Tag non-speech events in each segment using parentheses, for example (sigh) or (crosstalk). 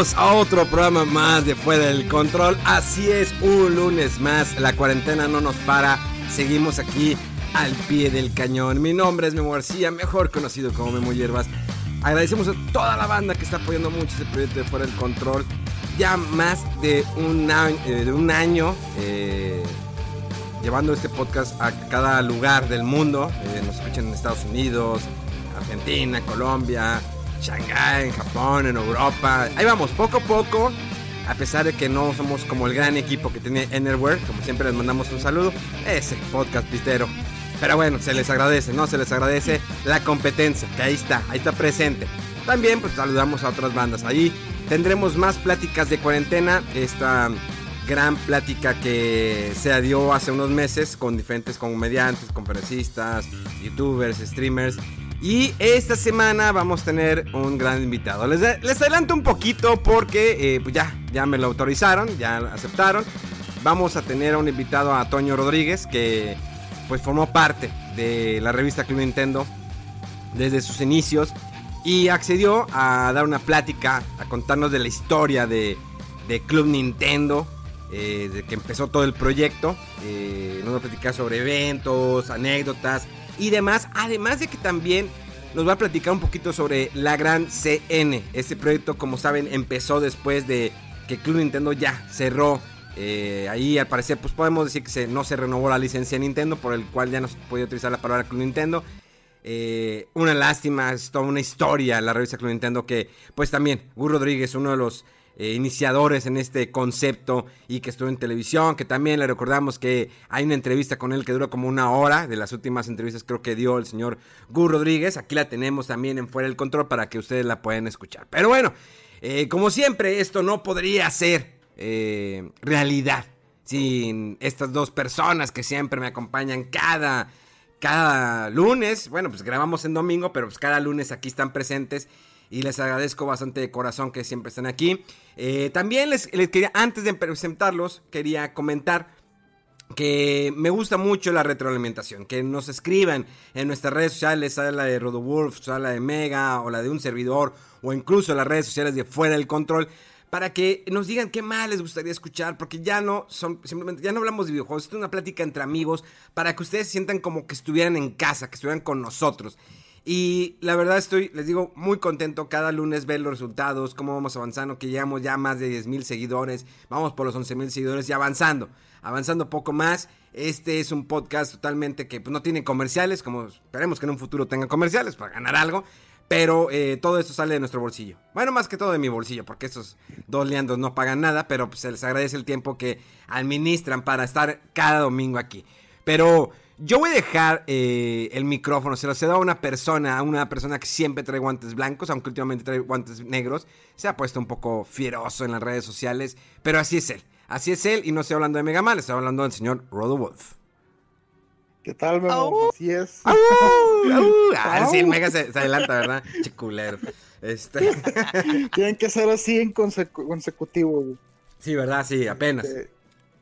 A otro programa más de Fuera del Control. Así es, un lunes más. La cuarentena no nos para. Seguimos aquí al pie del cañón. Mi nombre es Memo García, mejor conocido como Memo Hierbas. Agradecemos a toda la banda que está apoyando mucho este proyecto de Fuera del Control. Ya más de un año, eh, eh, llevando este podcast a cada lugar del mundo. Eh, nos escuchan en Estados Unidos, Argentina, Colombia, Shanghái, en Japón, en Europa. Ahí vamos, poco a poco. A pesar de que no somos como el gran equipo que tiene Enerware, como siempre les mandamos un saludo, ese podcast pistero. Pero bueno, se les agradece, ¿no? Se les agradece la competencia, que ahí está, ahí está presente. También pues saludamos a otras bandas. Ahí tendremos más pláticas de cuarentena. Esta gran plática que se dio hace unos meses con diferentes comediantes, conferencistas, youtubers, streamers. Y esta semana vamos a tener un gran invitado. Les, adelanto un poquito porque eh, pues ya, ya me lo autorizaron, ya aceptaron. Vamos a tener a un invitado a Toño Rodríguez que pues formó parte de la revista Club Nintendo desde sus inicios y accedió a dar una plática, a contarnos de la historia de, de Club Nintendo, eh, de que empezó todo el proyecto. Eh, nos va a platicar sobre eventos, anécdotas y demás. Además de que también nos va a platicar un poquito sobre la gran CN. Este proyecto, como saben, empezó después de que Club Nintendo ya cerró. Eh, ahí al parecer, pues podemos decir que no se renovó la licencia de Nintendo, por el cual ya no se podía utilizar la palabra Club Nintendo. Eh, una lástima, es toda una historia la revista Club Nintendo que, pues también, Gur Rodríguez, uno de los eh, iniciadores en este concepto y que estuvo en televisión, que también le recordamos que hay una entrevista con él que duró como una hora, de las últimas entrevistas creo que dio el señor Gur Rodríguez, aquí la tenemos también en Fuera del Control para que ustedes la puedan escuchar. Pero bueno, eh, como siempre, esto no podría ser eh, realidad sin estas dos personas que siempre me acompañan cada, cada lunes. Bueno, pues grabamos en domingo, pero pues cada lunes aquí están presentes y les agradezco bastante de corazón que siempre están aquí. Eh, también les, quería, antes de presentarlos, quería comentar que me gusta mucho la retroalimentación, que nos escriban en nuestras redes sociales, sea la de RodoWolf, sea la de Mega o la de un servidor, o incluso las redes sociales de Fuera del Control, para que nos digan qué más les gustaría escuchar, porque ya no son simplemente ya no hablamos de videojuegos, es una plática entre amigos para que ustedes sientan como que estuvieran en casa, que estuvieran con nosotros. Y la verdad estoy, les digo, muy contento cada lunes ver los resultados, cómo vamos avanzando, que llevamos ya más de 10 mil seguidores, vamos por los 11 mil seguidores y avanzando, avanzando poco más. Este es un podcast totalmente que pues, no tiene comerciales, como esperemos que en un futuro tenga comerciales para ganar algo. Pero eh, todo esto sale de nuestro bolsillo. Bueno, más que todo de mi bolsillo, porque estos dos liandos no pagan nada, pero pues, se les agradece el tiempo que administran para estar cada domingo aquí. Pero yo voy a dejar eh, el micrófono, se lo cedo a una persona, a una persona que siempre trae guantes blancos, aunque últimamente trae guantes negros. Se ha puesto un poco fieroso en las redes sociales, pero así es él. Así es él, y no estoy hablando de Mega Man, estoy hablando del señor Rodo Wolf. ¿Qué tal, Memo? ¡Au! Así es. ¡Au! ¡Au! (laughs) Ah, sí, el Mega se, se adelanta, ¿verdad? (laughs) Chiculero. Este... (laughs) Tienen que ser así en consecu consecutivo. Güey. Sí, ¿verdad? Sí, apenas.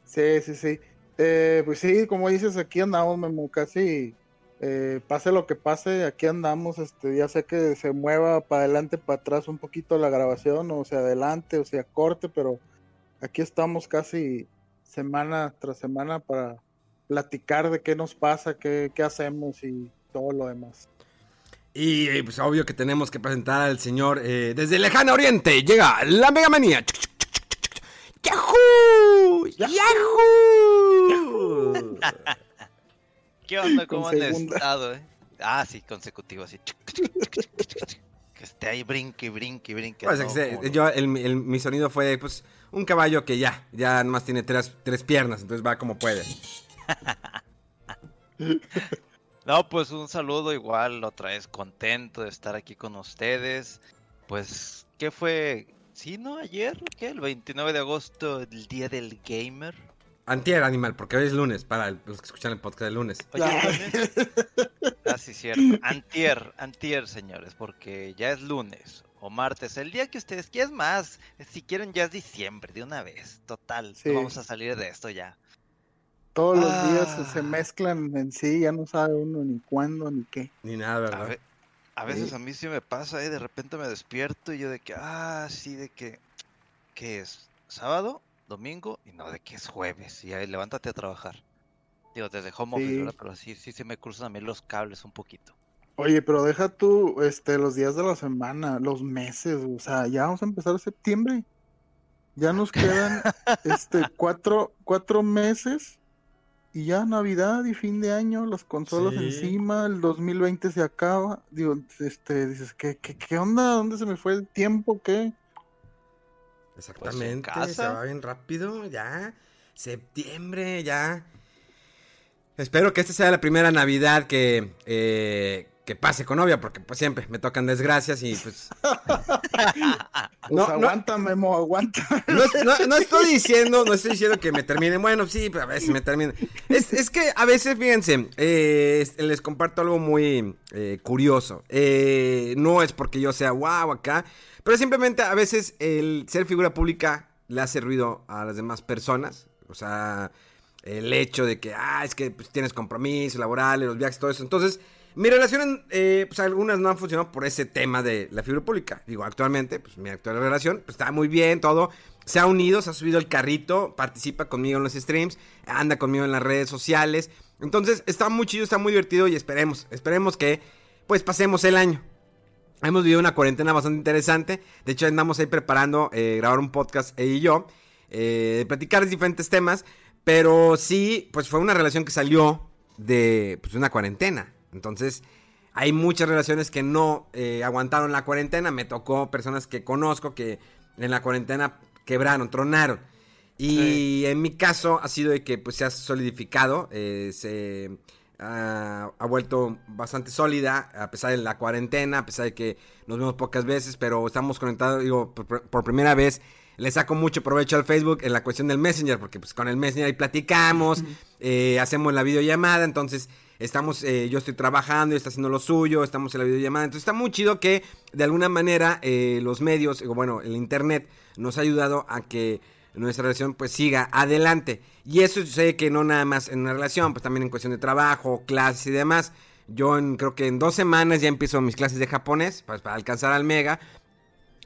Sí, sí, sí. Eh, pues sí, como dices, aquí andamos, Memo, casi eh, pase lo que pase, aquí andamos, este, ya sé que se mueva para adelante, para atrás un poquito la grabación, o sea, adelante, o sea, corte, pero aquí estamos casi semana tras semana para platicar de qué nos pasa, qué, qué hacemos y todo lo demás. Y pues obvio que tenemos que presentar al señor eh, desde lejano oriente. Llega la Mega Manía. ¡Yahoo! ¡Yahoo! ¿Qué onda? ¿Cómo han estado? Eh? Ah, sí, consecutivo, así. Que esté ahí brinque, brinque, brinque. Pues, no, ex- como- yo, el- el- mi sonido fue, pues, un caballo que ya, ya nomás tiene tres, tres piernas, entonces va como puede. No, pues un saludo igual, otra vez contento de estar aquí con ustedes. Pues, ¿qué fue? ¿Sí, no? ¿Ayer? ¿Qué? El 29 de agosto, el día del gamer. Antier, animal, porque hoy es lunes, para el- los que escuchan el podcast de lunes. Oye, lunes. (laughs) Ah, sí, cierto. Antier, antier, señores, porque ya es lunes o martes, el día que ustedes quieran más. Si quieren, ya es diciembre, de una vez. Total, Sí. no vamos a salir de esto ya. Todos los Ah. días se- se mezclan en sí, ya no sabe uno ni cuándo ni qué. Ni nada, A, ¿verdad? ve- a veces a mí sí me pasa, ¿eh? De repente me despierto y yo de que, ah, sí, de que, ¿qué es? ¿Sábado? ¿Domingo? Y no, de que es jueves. Y ahí levántate a trabajar. Digo, desde home office. Pero sí, sí se me cruzan a mí los cables un poquito. Oye, pero deja tú este, los días de la semana, los meses, o sea, ya vamos a empezar septiembre. Ya nos quedan (laughs) este, cuatro, cuatro meses y ya Navidad y fin de año, las consolas Sí. encima, el 2020 se acaba. Digo, este, dices, ¿qué, qué, qué onda? ¿Dónde se me fue el tiempo? ¿Qué? Exactamente, se va bien rápido, ya. Septiembre, ya. Espero que esta sea la primera Navidad que, eh, que pase con novia, porque pues siempre me tocan desgracias y pues... (laughs) Pues No, no. aguanta, Memo, aguanta. No, no- no estoy diciendo, no estoy diciendo que me termine. Bueno, sí, pero a veces me termine. Es, es que a veces, fíjense, eh, es- les comparto algo muy eh, curioso. Eh, no es porque yo sea wow acá, pero simplemente a veces el ser figura pública le hace ruido a las demás personas. O sea, el hecho de que, ah, es que pues, tienes compromisos laborales, los viajes, todo eso. Entonces, mi relación, eh, pues algunas no han funcionado por ese tema de la figura pública. Digo, actualmente, pues mi actual relación pues, está muy bien, todo. Se ha unido, se ha subido el carrito, participa conmigo en los streams, anda conmigo en las redes sociales. Entonces, está muy chido, está muy divertido y esperemos, esperemos que, pues, pasemos el año. Hemos vivido una cuarentena bastante interesante. De hecho, andamos ahí preparando eh, grabar un podcast, ella y yo, eh, platicar diferentes temas. Pero sí, pues fue una relación que salió de pues, una cuarentena. Entonces, hay muchas relaciones que no eh, aguantaron la cuarentena. Me tocó personas que conozco que en la cuarentena quebraron, tronaron. Y en mi caso ha sido de que pues se ha solidificado, eh, se ah, ha vuelto bastante sólida a pesar de la cuarentena, a pesar de que nos vemos pocas veces, pero estamos conectados, digo, por, por primera vez le saco mucho provecho al Facebook en la cuestión del Messenger, porque pues con el Messenger ahí platicamos, eh, hacemos la videollamada, entonces estamos, eh, yo estoy trabajando, está haciendo lo suyo, estamos en la videollamada, entonces está muy chido que de alguna manera eh, los medios, bueno, el internet nos ha ayudado a que nuestra relación pues siga adelante. Y eso sé que no nada más en una relación, pues también en cuestión de trabajo, clases y demás. Yo en- creo que en dos semanas ya empiezo mis clases de japonés pues, para alcanzar al mega.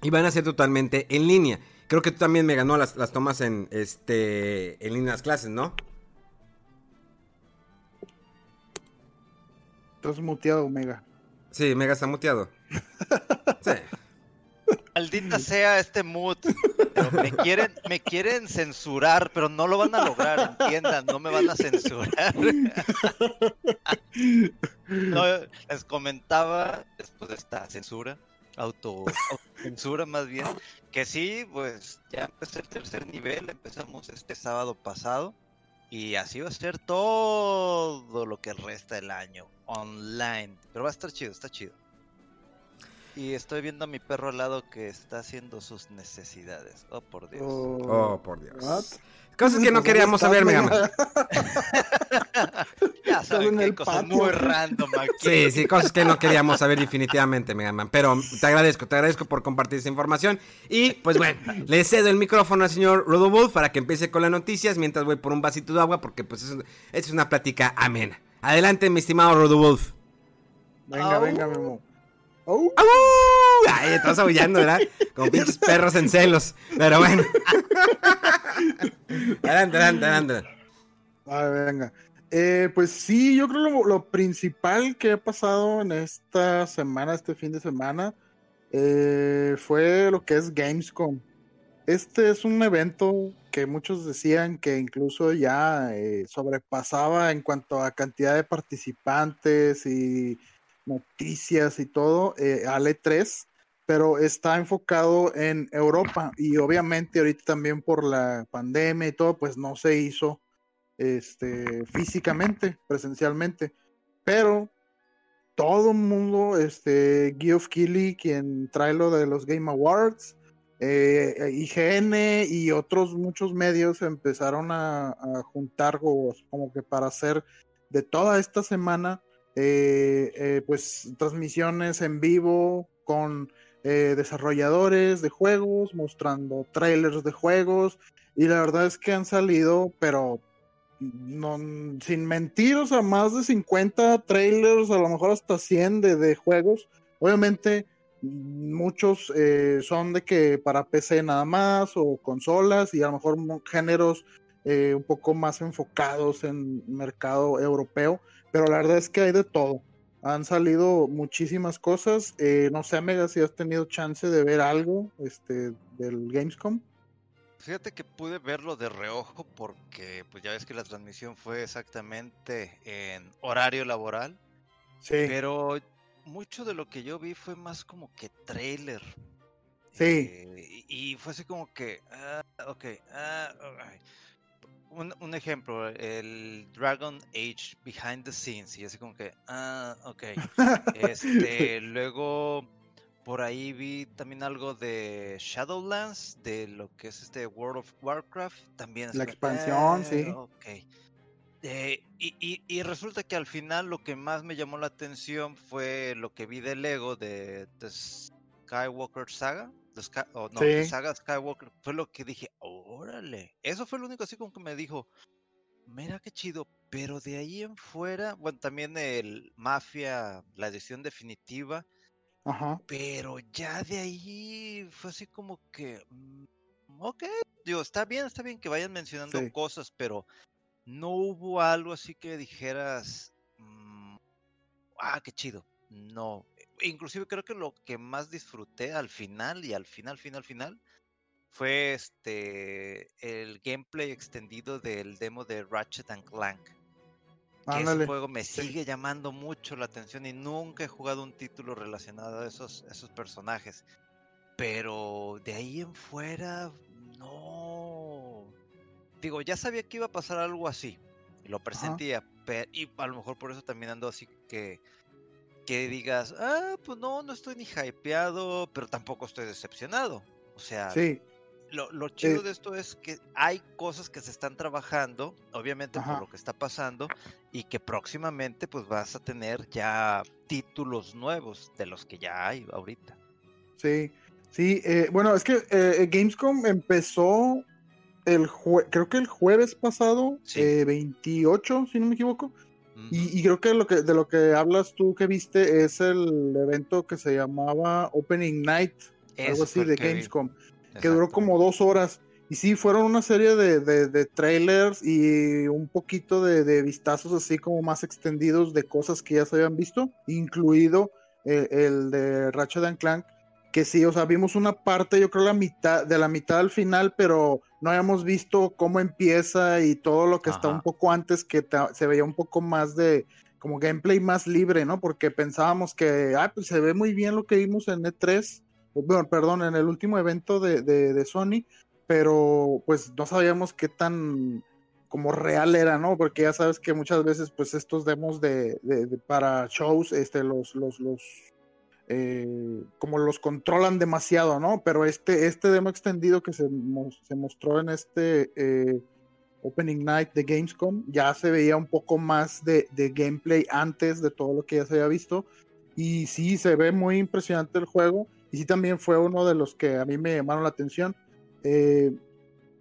Y van a ser totalmente en línea. Creo que tú también me ganó las, las tomas en este en línea las clases, ¿no? Estás muteado, Omega. Sí, mega está muteado. (laughs) Sí. Maldita sea este mood. Pero me quieren, me quieren censurar, pero no lo van a lograr, entiendan, no me van a censurar. (laughs) No, les comentaba después de esta censura, auto, censura más bien, que sí, pues ya empecé el tercer nivel, empezamos este sábado pasado. Y así va a ser todo lo que resta del año, online. Pero va a estar chido, está chido. Y estoy viendo a mi perro al lado que está haciendo sus necesidades. Oh, por Dios. Oh, por Dios. what? Cosas que no queríamos ¿dónde saber, Man. (laughs) Ya saben en que hay el cosas patio. muy random aquí. Sí, sí, cosas que no queríamos saber definitivamente, Mega Man. Pero te agradezco, te agradezco por compartir esa información. Y pues bueno, le cedo el micrófono al señor Rodowulf para que empiece con las noticias mientras voy por un vasito de agua porque pues es, es una plática amena. Adelante, mi estimado Rodowulf. Venga, venga, Memo. Oh, ¡Au! Ay, estás aullando, ¿verdad? Como pinches perros en celos. Pero bueno. (laughs) adelante, adelante, adelante. a ver, venga. Eh, pues sí, yo creo lo, lo principal que ha pasado en esta semana, este fin de semana, eh, fue lo que es Gamescom. Este es un evento que muchos decían que incluso ya eh, sobrepasaba en cuanto a cantidad de participantes y noticias y todo eh, al E3, pero está enfocado en Europa y obviamente ahorita también por la pandemia y todo, pues no se hizo este, físicamente, presencialmente, pero todo el mundo, este, Geoff Keighley, quien trae lo de los Game Awards, eh, IGN y otros muchos medios empezaron a, juntar como que para hacer de toda esta semana, eh, eh, pues transmisiones en vivo con desarrolladores de juegos, mostrando trailers de juegos, y la verdad es que han salido, pero sin mentir, o sea, más de 50 trailers, a lo mejor hasta 100 de, juegos. Obviamente, muchos eh, son de que para PC nada más o consolas y a lo mejor géneros eh, un poco más enfocados en mercado europeo, pero la verdad es que hay de todo. Han salido muchísimas cosas. Eh, no sé, Mega, si has tenido chance de ver algo este, del Gamescom. Fíjate que pude verlo de reojo porque pues ya ves que la transmisión fue exactamente en horario laboral. Sí. Pero mucho de lo que yo vi fue más como que trailer. Sí. Eh, y, fue así como que, ah, ok, ah, un, un, ejemplo, el Dragon Age Behind the Scenes, y así como que, ah, ok. (laughs) este, luego por ahí vi también algo de Shadowlands, de lo que es este World of Warcraft. También la expansión, sí. Eh, ok. Eh, y, resulta que al final lo que más me llamó la atención fue lo que vi de Lego de, The Skywalker Saga. No, sí. Saga Skywalker. Fue lo que dije, órale. Eso fue lo único así como que me dijo, mira qué chido. Pero de ahí en fuera, bueno, también el Mafia, la edición definitiva pero ya de ahí fue así como que, mm, ok, digo, está bien, está bien que vayan mencionando cosas, pero no hubo algo así que dijeras, mm, ah, qué chido. No, inclusive creo que lo que más disfruté al final y al final, final, final, fue este el gameplay extendido del demo de Ratchet and Clank que ese juego me sigue llamando mucho la atención y nunca he jugado un título relacionado a esos, esos personajes. Pero de ahí en fuera, no. Digo, ya sabía que iba a pasar algo así. Lo presentía. y a lo mejor por eso también ando así que. Que digas, ah, pues no, no estoy ni hypeado, pero tampoco estoy decepcionado. O sea, sí lo, chido de esto es que hay cosas que se están trabajando, obviamente por lo que está pasando, y que próximamente pues vas a tener ya títulos nuevos de los que ya hay ahorita. Sí, sí, eh, bueno, es que eh, eh, Gamescom empezó el creo que el jueves pasado, 28, si no me equivoco. Y, creo que, lo que de lo que hablas tú que viste es el evento que se llamaba Opening Night, algo así de Gamescom que duró como dos horas. Y sí, fueron una serie de, de, trailers y un poquito de, vistazos así como más extendidos de cosas que ya se habían visto, incluido eh, el, de Ratchet Clank, que sí, o sea, vimos una parte, yo creo la mitad, de la mitad al final, pero no habíamos visto cómo empieza y todo lo que está un poco antes, que se veía un poco más de como gameplay más libre, ¿no? Porque pensábamos que, ah, pues se ve muy bien lo que vimos en E3 bueno, perdón, en el último evento de, de, Sony, pero pues no sabíamos qué tan como real era, ¿no? Porque ya sabes que muchas veces pues estos demos de, de para shows, este, los, los, los, eh, como los controlan demasiado, ¿no? Pero este, este demo extendido que se, se mostró en este eh, Opening Night de Gamescom, ya se veía un poco más de, de gameplay antes de todo lo que ya se había visto. Y sí, se ve muy impresionante el juego y sí también fue uno de los que a mí me llamaron la atención. Eh,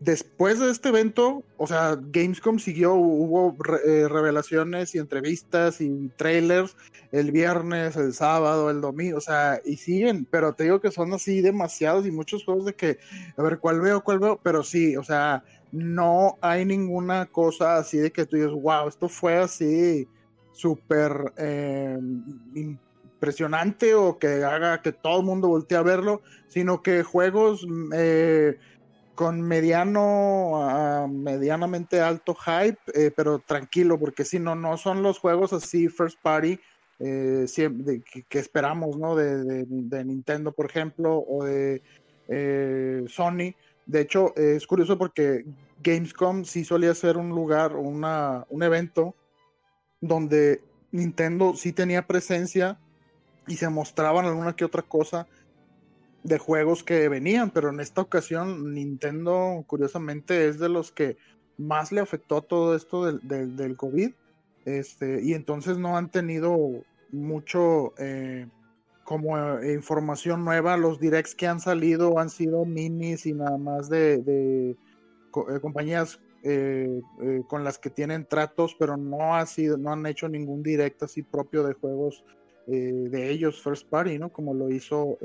después de este evento, o sea, Gamescom siguió, hubo eh, revelaciones y entrevistas y trailers el viernes, el sábado, el domingo, o sea, y siguen, pero te digo que son así demasiados y muchos juegos de que, a ver, ¿cuál veo, cuál veo? Pero sí, o sea, no hay ninguna cosa así de que tú dices, wow, esto fue así súper eh, impresionante o que haga que todo el mundo voltee a verlo, sino que juegos eh, con mediano medianamente alto hype, eh, pero tranquilo, porque si no, no son los juegos así first party eh, que, esperamos, ¿no? De, Nintendo, por ejemplo, o de eh, Sony. De hecho, es curioso porque Gamescom sí solía ser un lugar, una, un evento donde Nintendo sí tenía presencia y se mostraban alguna que otra cosa de juegos que venían, pero en esta ocasión Nintendo, curiosamente, es de los que más le afectó todo esto del, del, COVID. Este, y entonces no han tenido mucho eh, como eh, información nueva. Los directs que han salido han sido minis y nada más de, eh, compañías con las que tienen tratos, pero no ha sido, no han hecho ningún direct así propio de juegos de ellos, first party, ¿no? Como lo hizo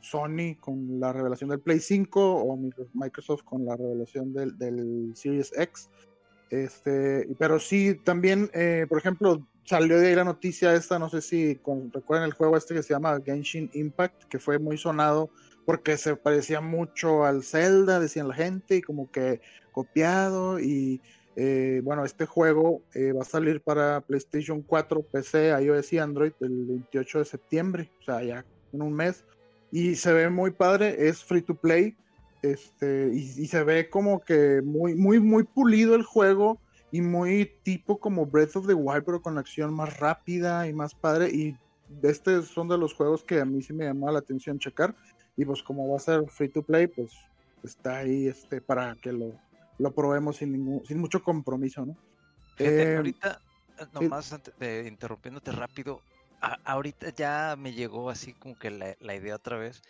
Sony con la revelación del Play 5 o Microsoft con la revelación del, Series X. Este, pero sí, también, eh, por ejemplo, salió de ahí la noticia esta, no sé si recuerdan el juego este que se llama Genshin Impact, que fue muy sonado porque se parecía mucho al Zelda, decían la gente, y como que copiado. Y eh, bueno, este juego eh, va a salir para PlayStation 4, PC, iOS y Android el 28 de septiembre, o sea, ya en un mes y se ve muy padre, es free to play, este, y, se ve como que muy, muy, muy pulido el juego y muy tipo como Breath of the Wild, pero con acción más rápida y más padre, y este son de los juegos que a mí sí me llamó la atención checar, y pues como va a ser free to play, pues está ahí este, para que lo, lo probemos sin, ningún, sin mucho compromiso, ¿no? Eh, ahorita, nomás interrumpiéndote rápido, ahorita ya me llegó así como que la, idea otra vez.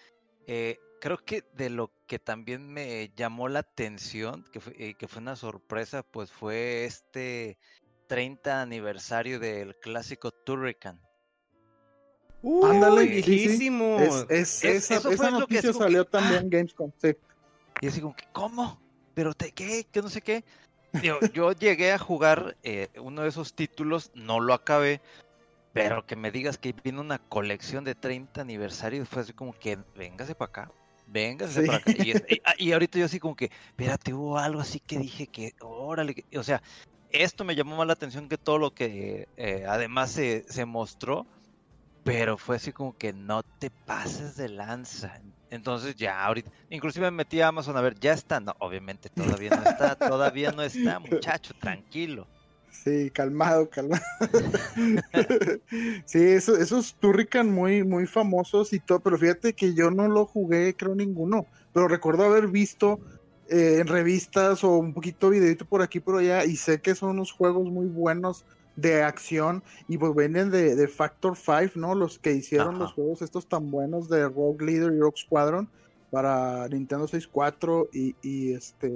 Eh, creo que de lo que también me llamó la atención, que fue, eh, que fue una sorpresa, pues fue este 30 aniversario del clásico Turrican. Ándale, viejísimo. Es, esa, noticia salió también en Gamescom, sí. Y así como que, ¿cómo? ¿Pero te qué? Que no sé qué. Yo, yo llegué a jugar eh, uno de esos títulos, no lo acabé, pero que me digas que viene una colección de 30 aniversarios, fue así como que, véngase para acá, véngase para acá. Ah, y, ahorita yo así como que, espérate, hubo algo así que dije que, órale, o sea, esto me llamó más la atención que todo lo que eh, además se, se mostró, pero fue así como que no te pases de lanza. Entonces ya ahorita, inclusive me metí a Amazon a ver, ya está, no, obviamente todavía no está, todavía no está, (laughs) muchacho, tranquilo. Sí, calmado, calmado. (laughs) sí, eso, esos Turrican muy, muy famosos y todo, pero fíjate que yo no lo jugué, creo ninguno, pero recuerdo haber visto eh, en revistas o un poquito videito por aquí por allá y sé que son unos juegos muy buenos de acción y pues vienen de, Factor 5, ¿no? Los que hicieron los juegos estos tan buenos de Rogue Leader y Rogue Squadron para Nintendo 64 y, este,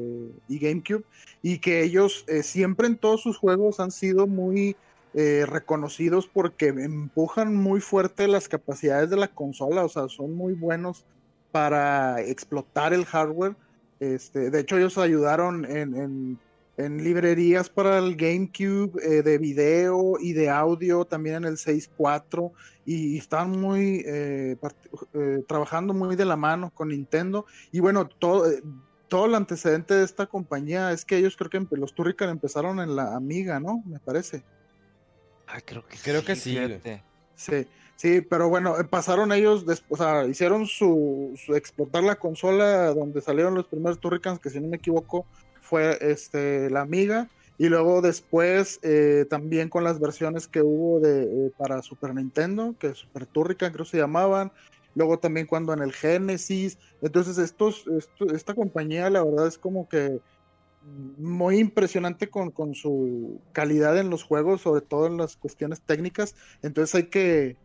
y GameCube, y que ellos eh, siempre en todos sus juegos han sido muy eh, reconocidos porque empujan muy fuerte las capacidades de la consola, o sea, son muy buenos para explotar el hardware. Este, de hecho, ellos ayudaron en librerías para el GameCube eh, de video y de audio, también en el 6.4, y, están muy eh, eh, trabajando muy de la mano con Nintendo. Y bueno, todo, todo el antecedente de esta compañía es que ellos creo que los Turrican empezaron en la Amiga, ¿no? Me parece. Ah, creo que creo que sí. Sí, sí, pero bueno, pasaron ellos, después, o sea, hicieron su, su, explotar la consola donde salieron los primeros Turricans, que si no me equivoco, fue este, la Amiga. Y luego después eh, también con las versiones que hubo de, eh, para Super Nintendo, que Super Turrican creo se llamaban. Luego también cuando en el Genesis. Entonces estos, esta compañía la verdad es como que muy impresionante con, con, su calidad en los juegos, sobre todo en las cuestiones técnicas. Entonces hay que,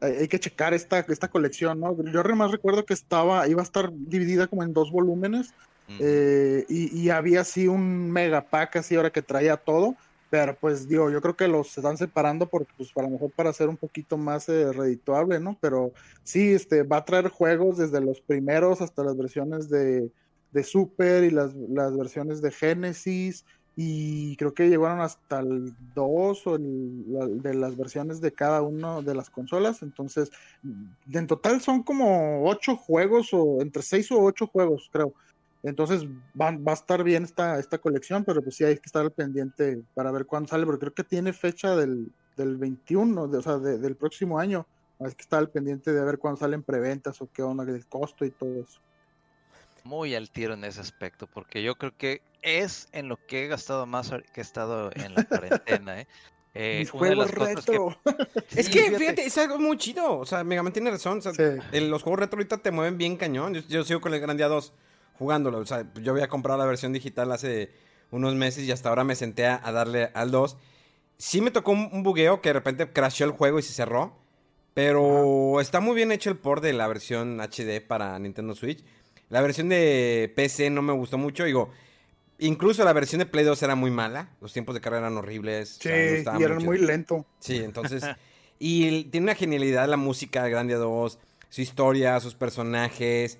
hay que checar esta, esta colección, ¿no? Yo más recuerdo que estaba, iba a estar dividida como en dos volúmenes eh, y, había así un mega pack así ahora que traía todo, pero pues digo, yo creo que los están separando porque pues para lo mejor para ser un poquito más eh, redituable, ¿no? Pero sí, este va a traer juegos desde los primeros hasta las versiones de, de Super y las, las versiones de Genesis y creo que llegaron hasta el 2 o de las versiones de cada una de las consolas. Entonces, en total son como 8 juegos o entre 6 o 8 juegos, creo. Entonces va, va, a estar bien esta, esta colección, pero pues sí hay que estar al pendiente para ver cuándo sale, porque creo que tiene fecha del del 21, de- o sea, de- del próximo año. Es que está al pendiente de ver cuándo salen preventas o qué onda del costo y todo eso. Muy al tiro en ese aspecto, porque yo creo que es en lo que he gastado más que he estado en la cuarentena, ¿eh? (laughs) Eh, juegos que- retro. (laughs) Es Sí, que, fíjate, es algo muy chido. O sea, Mega Man tiene razón. O sea, Sí. el- los juegos retro ahorita te mueven bien cañón. Yo, yo sigo con el Grandia 2 jugándolo. O sea, yo había comprado la versión digital hace unos meses y hasta ahora me senté a, darle al 2. Sí me tocó un, un bugueo que de repente crashó el juego y se cerró. Pero está muy bien hecho el port de la versión HD para Nintendo Switch. La versión de PC no me gustó mucho. Digo, incluso la versión de Play 2 era muy mala. Los tiempos de carga eran horribles. o Sí, sea, no estaba y eran chido. muy lento. Sí, entonces. (laughs) y tiene una genialidad la música de Grandia 2, su historia, sus personajes.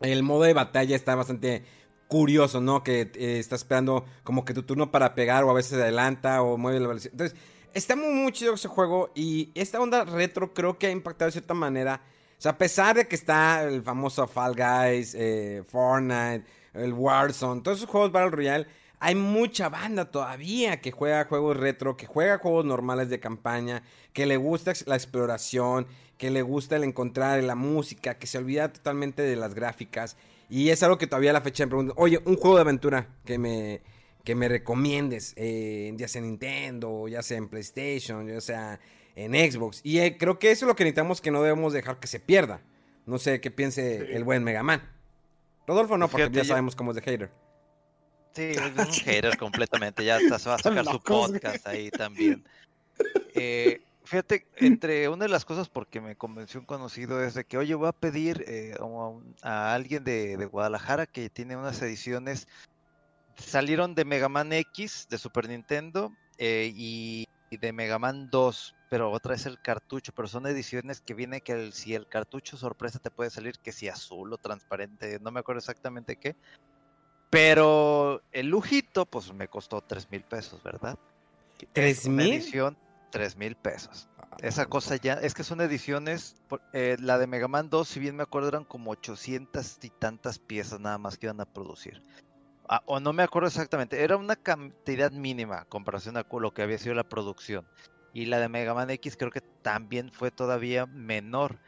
El modo de batalla está bastante curioso, ¿no? Que eh, está esperando como que tu turno para pegar o a veces adelanta o mueve la velocidad. Entonces, está muy, muy chido ese juego y esta onda retro creo que ha impactado de cierta manera. O sea, a pesar de que está el famoso Fall Guys, eh, Fortnite, el Warzone, todos esos juegos Battle Royale, hay mucha banda todavía que juega juegos retro, que juega juegos normales de campaña, que le gusta la exploración, que le gusta el encontrar la música, que se olvida totalmente de las gráficas. Y es algo que todavía a la fecha me preguntan, oye, un juego de aventura que me, que me recomiendes, eh, ya sea en Nintendo, ya sea en PlayStation, ya sea en Xbox. Y eh, creo que eso es lo que necesitamos que no debemos dejar que se pierda. No sé qué piense el buen Mega Man. Rodolfo no, porque fíjate, ya sabemos cómo es de hater. Sí, (laughs) es un hater completamente. Ya se va a (laughs) sacar su podcast ahí también. Eh, fíjate, entre una de las cosas porque me convenció un conocido es de que, oye, voy a pedir eh, a, un- a alguien de, de Guadalajara que tiene unas ediciones. Salieron de Mega Man X de Super Nintendo eh, y, y de Mega Man 2, pero otra es el cartucho, pero son ediciones que viene que el- si el cartucho sorpresa te puede salir que si azul o transparente, no me acuerdo exactamente qué. Pero el lujito, pues me costó tres mil pesos, ¿verdad? ¿Tres mil? edición, tres mil pesos. Esa cosa ya, es que son ediciones, eh, la de Mega Man 2, si bien me acuerdo, eran como 800 y tantas piezas nada más que iban a producir. Ah, o no me acuerdo exactamente, era una cantidad mínima en comparación a lo que había sido la producción. Y la de Mega Man X creo que también fue todavía menor.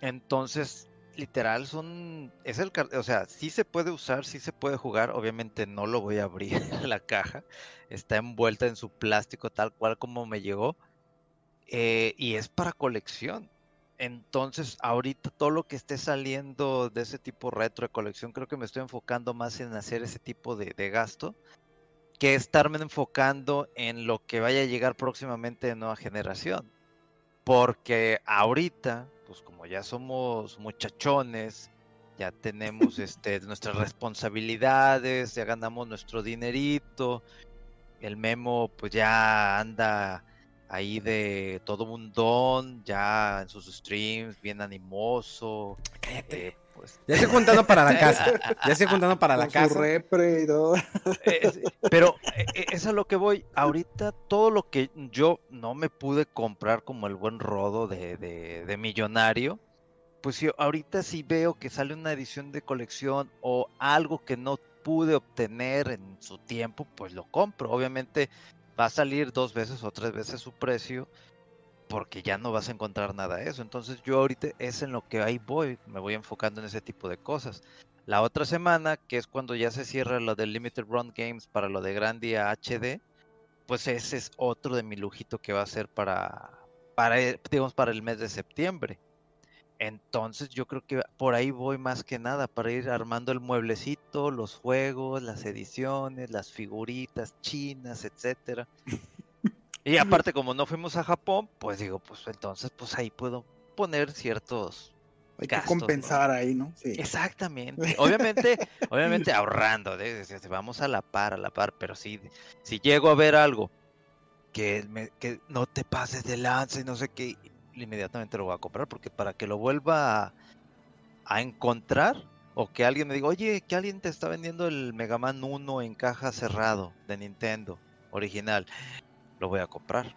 Entonces, literal, son. Es el. O sea, sí se puede usar, sí se puede jugar. Obviamente no lo voy a abrir (laughs) la caja. Está envuelta en su plástico tal cual como me llegó. eh, y es para colección. Entonces, ahorita todo lo que esté saliendo de ese tipo retro de colección, creo que me estoy enfocando más en hacer ese tipo de, de gasto que estarme enfocando en lo que vaya a llegar próximamente de nueva generación. Porque ahorita, pues como ya somos muchachones, ya tenemos (laughs) este, nuestras responsabilidades, ya ganamos nuestro dinerito, el memo pues ya anda ahí de todo un don, ya en sus streams, bien animoso. Cállate. eh, pues, Ya estoy juntando para la (laughs) casa. Ya estoy juntando para la casa. repre y todo. Eh, es- pero eh, eh, es a lo que voy. Ahorita todo lo que yo no me pude comprar como el buen rodo de, de- de millonario, pues sí, ahorita sí veo que sale una edición de colección o algo que no pude obtener en su tiempo, pues lo compro. Obviamente va a salir dos veces o tres veces su precio porque ya no vas a encontrar nada de eso. Entonces yo ahorita es en lo que ahí voy, me voy enfocando en ese tipo de cosas. La otra semana, que es cuando ya se cierra lo del Limited Run Games para lo de Grandia HD, pues ese es otro de mi lujito que va a ser para, para, el- digamos, para el mes de septiembre. Entonces yo creo que por ahí voy más que nada, para ir armando el mueblecito, los juegos, las ediciones, las figuritas chinas, etcétera. (laughs) Y aparte, como no fuimos a Japón, pues digo, pues entonces pues ahí puedo poner ciertos Hay que compensar ahí, ¿no? Sí. Exactamente. (laughs) Obviamente, obviamente ahorrando, ¿eh? Vamos a la par, a la par, pero si, si llego a ver algo que, me- que no te pases de lanza y no sé qué, inmediatamente lo voy a comprar, porque para que lo vuelva a, a encontrar, o que alguien me diga, oye, que alguien te está vendiendo el Mega Man 1 en caja cerrado de Nintendo, original, lo voy a comprar,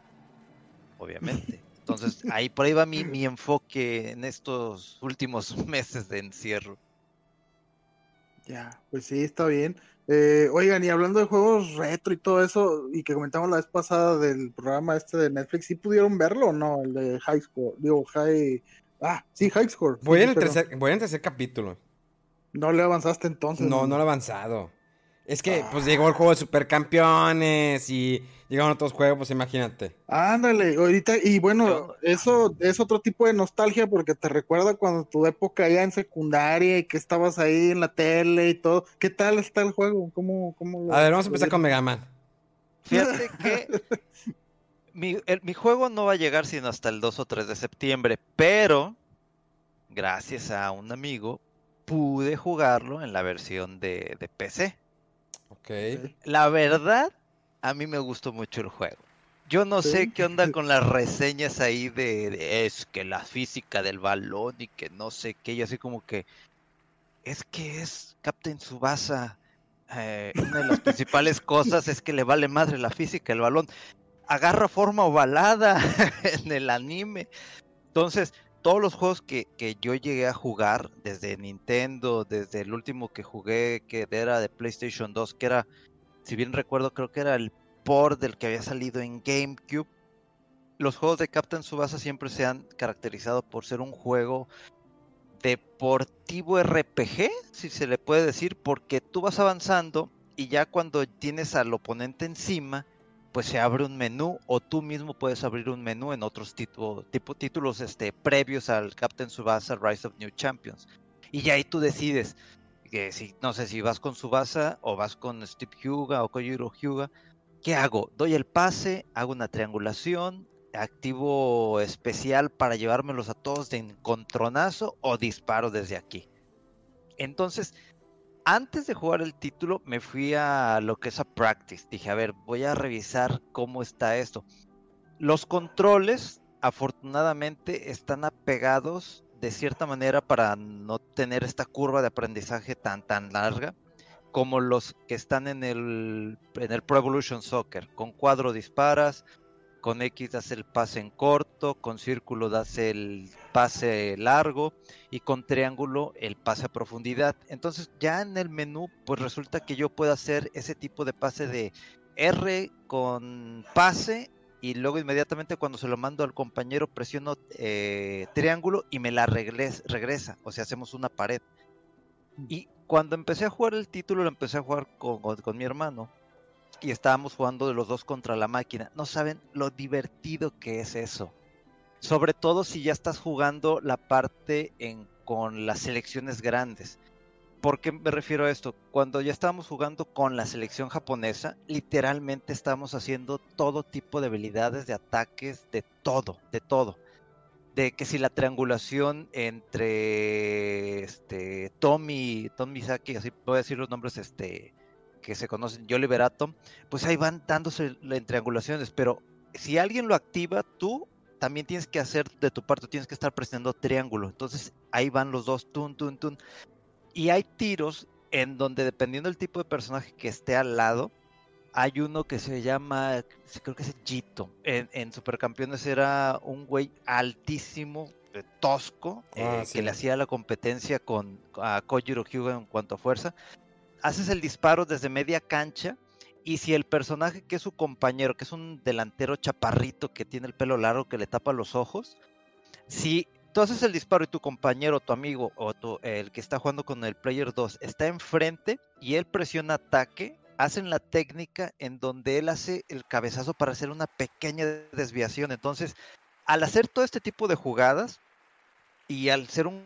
obviamente. Entonces, ahí por ahí va mi, mi enfoque en estos últimos (laughs) meses de encierro. Ya, pues sí, está bien. Eh, oigan, y hablando de juegos retro y todo eso, y que comentamos la vez pasada del programa este de Netflix, ¿sí pudieron verlo o no? El de High Score, digo, High... Ah, sí, High Score. Voy, sí, en el pero tercer, voy en el tercer capítulo. No le avanzaste entonces. No, no lo he avanzado. Es que, pues, llegó el juego de supercampeones y llegaron otros juegos, pues, imagínate. Ándale, ahorita, y bueno, Yo- eso es otro tipo de nostalgia porque te recuerda cuando tu época ya en secundaria y que estabas ahí en la tele y todo. ¿Qué tal está el juego? ¿Cómo, cómo lo- A ver, vamos a empezar con Mega Man. Fíjate (laughs) que mi, el- mi juego no va a llegar sino hasta el 2 o 3 de septiembre, pero gracias a un amigo pude jugarlo en la versión de, de PC. Ok. La verdad, a mí me gustó mucho el juego. Yo no sé qué onda con las (laughs) reseñas ahí de, de, es que la física del balón y que no sé qué, y así como que es que es Captain Subasa. eh, una de las principales (laughs) cosas es que le vale madre la física del balón. Agarra forma ovalada (laughs) en el anime. Entonces, todos los juegos que, que yo llegué a jugar, desde Nintendo, desde el último que jugué, que era de PlayStation 2, que era, si bien recuerdo, creo que era el port del que había salido en GameCube. Los juegos de Captain Subasa siempre se han caracterizado por ser un juego deportivo RPG, si se le puede decir, porque tú vas avanzando y ya cuando tienes al oponente encima, pues se abre un menú o tú mismo puedes abrir un menú en otros tipo, tipo títulos este, previos al Captain Subasa Rise of New Champions. Y ya ahí tú decides que si no sé si vas con Subasa o vas con Steve Hyuga o Kojiro Hyuga, ¿qué hago? Doy el pase, hago una triangulación, activo especial para llevármelos a todos de encontronazo o disparo desde aquí. Entonces, antes de jugar el título, me fui a lo que es a practice. Dije, a ver, voy a revisar cómo está esto. Los controles, afortunadamente, están apegados de cierta manera para no tener esta curva de aprendizaje tan tan larga como los que están en el, en el Pro Evolution Soccer. Con cuadro disparas, con X das el pase en corto, con círculo das el pase largo y con triángulo el pase a profundidad. Entonces ya en el menú pues resulta que yo puedo hacer ese tipo de pase de R con pase y luego inmediatamente cuando se lo mando al compañero presiono eh, triángulo y me la regres- regresa, o sea, hacemos una pared. Y cuando empecé a jugar el título, lo empecé a jugar con, con- con mi hermano y estábamos jugando de los dos contra la máquina. No saben lo divertido que es eso. Sobre todo si ya estás jugando la parte en, con las selecciones grandes. ¿Por qué me refiero a esto? Cuando ya estábamos jugando con la selección japonesa, literalmente estábamos haciendo todo tipo de habilidades, de ataques, de todo, de todo. De que si la triangulación entre este Tommy, Tommy Saki, así a decir los nombres este que se conocen, yo Liberato, pues ahí van dándose en triangulaciones, pero si alguien lo activa, tú también tienes que hacer de tu parte, tienes que estar presionando triángulo. Entonces ahí van los dos, tun, tun, tun. Y hay tiros en donde dependiendo del tipo de personaje que esté al lado, hay uno que se llama, creo que es Jito. En, en Supercampeones era un güey altísimo, tosco, Ah, eh, sí. que le hacía la competencia con a Kojiro Hyuga en cuanto a fuerza. Haces el disparo desde media cancha y si el personaje que es su compañero, que es un delantero chaparrito que tiene el pelo largo que le tapa los ojos, si tú haces el disparo y tu compañero, tu amigo o tu- el que está jugando con el player 2 está enfrente y él presiona ataque, hacen la técnica en donde él hace el cabezazo para hacer una pequeña desviación. Entonces, al hacer todo este tipo de jugadas y al ser un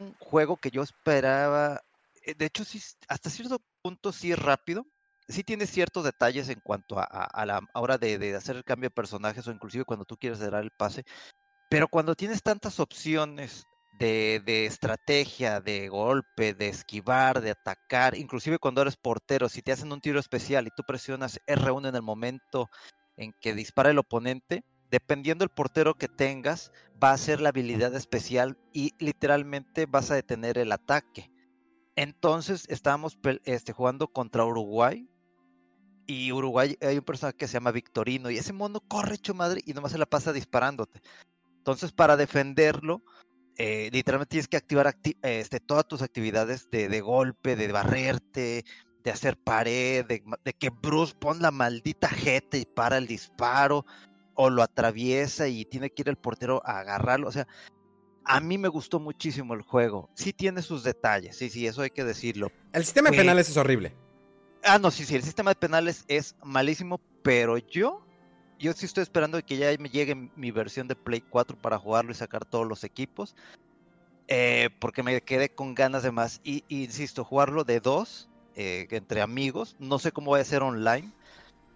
un juego que yo esperaba. eh, De hecho, sí, hasta cierto punto sí rápido. Sí tiene ciertos detalles en cuanto a, a- a la hora de, de hacer el cambio de personajes o inclusive cuando tú quieres dar el pase. Pero cuando tienes tantas opciones de, de, estrategia, de golpe, de esquivar, de atacar, inclusive cuando eres portero, si te hacen un tiro especial y tú presionas R1 en el momento en que dispara el oponente, dependiendo del portero que tengas, va a ser la habilidad especial y literalmente vas a detener el ataque. Entonces estábamos este, jugando contra Uruguay y Uruguay hay un personaje que se llama Victorino y ese mono corre hecho madre y nomás se la pasa disparándote. Entonces para defenderlo, eh, literalmente tienes que activar este, todas tus actividades de, golpe, de barrerte, de hacer pared, de, de, que Bruce pone la maldita jeta y para el disparo, o lo atraviesa y tiene que ir el portero a agarrarlo. O sea, a mí me gustó muchísimo el juego. Sí tiene sus detalles, sí, sí, eso hay que decirlo. El sistema de penales es horrible. Ah, no, sí, sí, el sistema de penales es malísimo, pero yo yo sí estoy esperando que ya me llegue mi versión de Play 4 para jugarlo y sacar todos los equipos. Eh, porque me quedé con ganas de más. Y, insisto, jugarlo de dos, eh, entre amigos. No sé cómo va a ser online.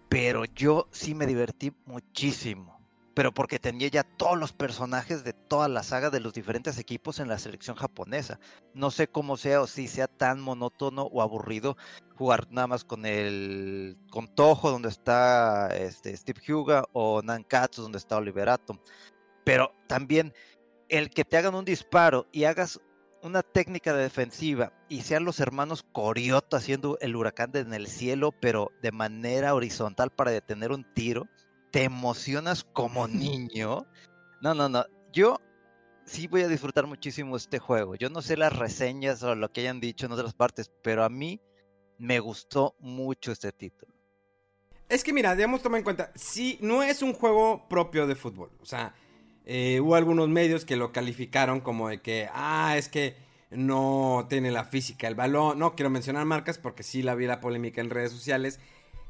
Pero yo sí me divertí muchísimo pero porque tenía ya todos los personajes de toda la saga de los diferentes equipos en la selección japonesa. No sé cómo sea o si sea tan monótono o aburrido jugar nada más con el con Toho donde está este, Steve Huga o Nankatsu donde está Oliver Atom. Pero también el que te hagan un disparo y hagas una técnica de defensiva y sean los hermanos Corioto haciendo el huracán en el cielo, pero de manera horizontal para detener un tiro te emocionas como (laughs) niño. No, no, no. Yo sí voy a disfrutar muchísimo este juego. Yo no sé las reseñas o lo que hayan dicho en otras partes, pero a mí me gustó mucho este título. Es que mira, debemos tomar en cuenta, sí, no es un juego propio de fútbol. O sea, eh, hubo algunos medios que lo calificaron como de que, ah, es que no tiene la física el balón. No quiero mencionar marcas porque sí la vi la polémica en redes sociales.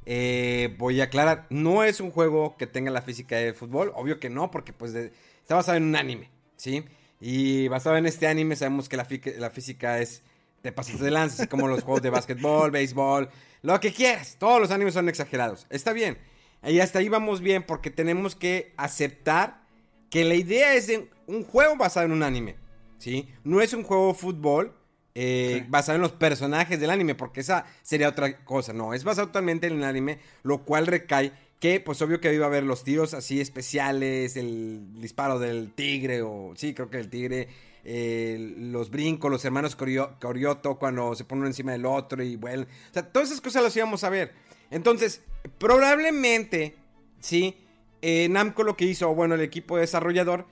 Eh, voy a aclarar, no es un juego que tenga la física de fútbol, obvio que no, porque pues está basado en un anime, ¿sí? Y basado en este anime sabemos que la, la física es de pasitos de lanza, así como los juegos de básquetbol, béisbol, lo que quieras, todos los animes son exagerados, está bien. Y hasta ahí vamos bien porque tenemos que aceptar que la idea es de un juego basado en un anime, ¿sí? No es un juego de fútbol, eh, basado en los personajes del anime, porque esa sería otra cosa. No, es basado totalmente en el anime, lo cual recae que, pues obvio que iba a haber los tiros así especiales, el disparo del tigre, o sí, creo que el tigre, eh, los brincos, los hermanos Corioto cuando se ponen encima del otro y bueno, o sea, todas esas cosas las íbamos a ver. Entonces, probablemente, sí, eh, Namco lo que hizo, bueno, el equipo desarrollador,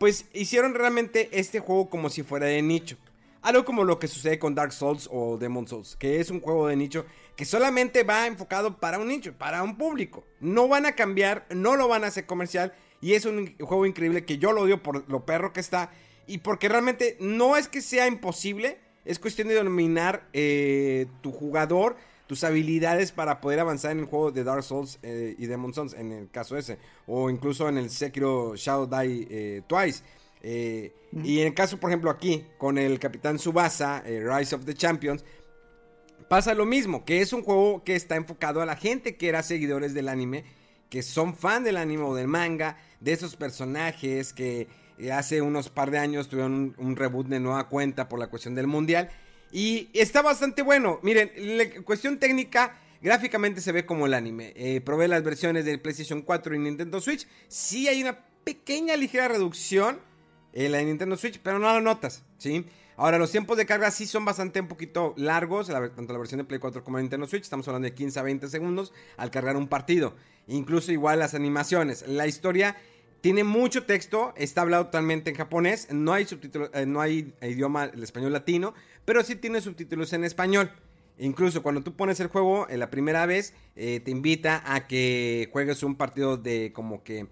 pues hicieron realmente este juego como si fuera de nicho. Algo como lo que sucede con Dark Souls o Demon Souls, que es un juego de nicho que solamente va enfocado para un nicho, para un público. No van a cambiar, no lo van a hacer comercial y es un juego increíble que yo lo odio por lo perro que está y porque realmente no es que sea imposible, es cuestión de dominar eh, tu jugador, tus habilidades para poder avanzar en el juego de Dark Souls eh, y Demon Souls, en el caso ese, o incluso en el Sekiro Shadow Die eh, Twice. Eh, y en el caso, por ejemplo, aquí, con el Capitán Subasa, Rise of the Champions, pasa lo mismo, que es un juego que está enfocado a la gente que era seguidores del anime, que son fan del anime o del manga, de esos personajes que hace unos par de años tuvieron un, reboot de nueva cuenta por la cuestión del mundial. Y está bastante bueno. Miren, la cuestión técnica, gráficamente se ve como el anime. probé las versiones de PlayStation 4 y Nintendo Switch. Sí hay una pequeña ligera reducción en la Nintendo Switch, pero no lo notas, ¿sí? Ahora, los tiempos de carga sí son bastante un poquito largos, tanto la versión de Play 4 como la Nintendo Switch. Estamos hablando de 15 a 20 segundos al cargar un partido. Incluso igual las animaciones. La historia tiene mucho texto, está hablado totalmente en japonés, no hay subtítulos, eh, no hay idioma el español latino, pero sí tiene subtítulos en español. Incluso cuando tú pones el juego en la primera vez, eh, te invita a que juegues un partido de como que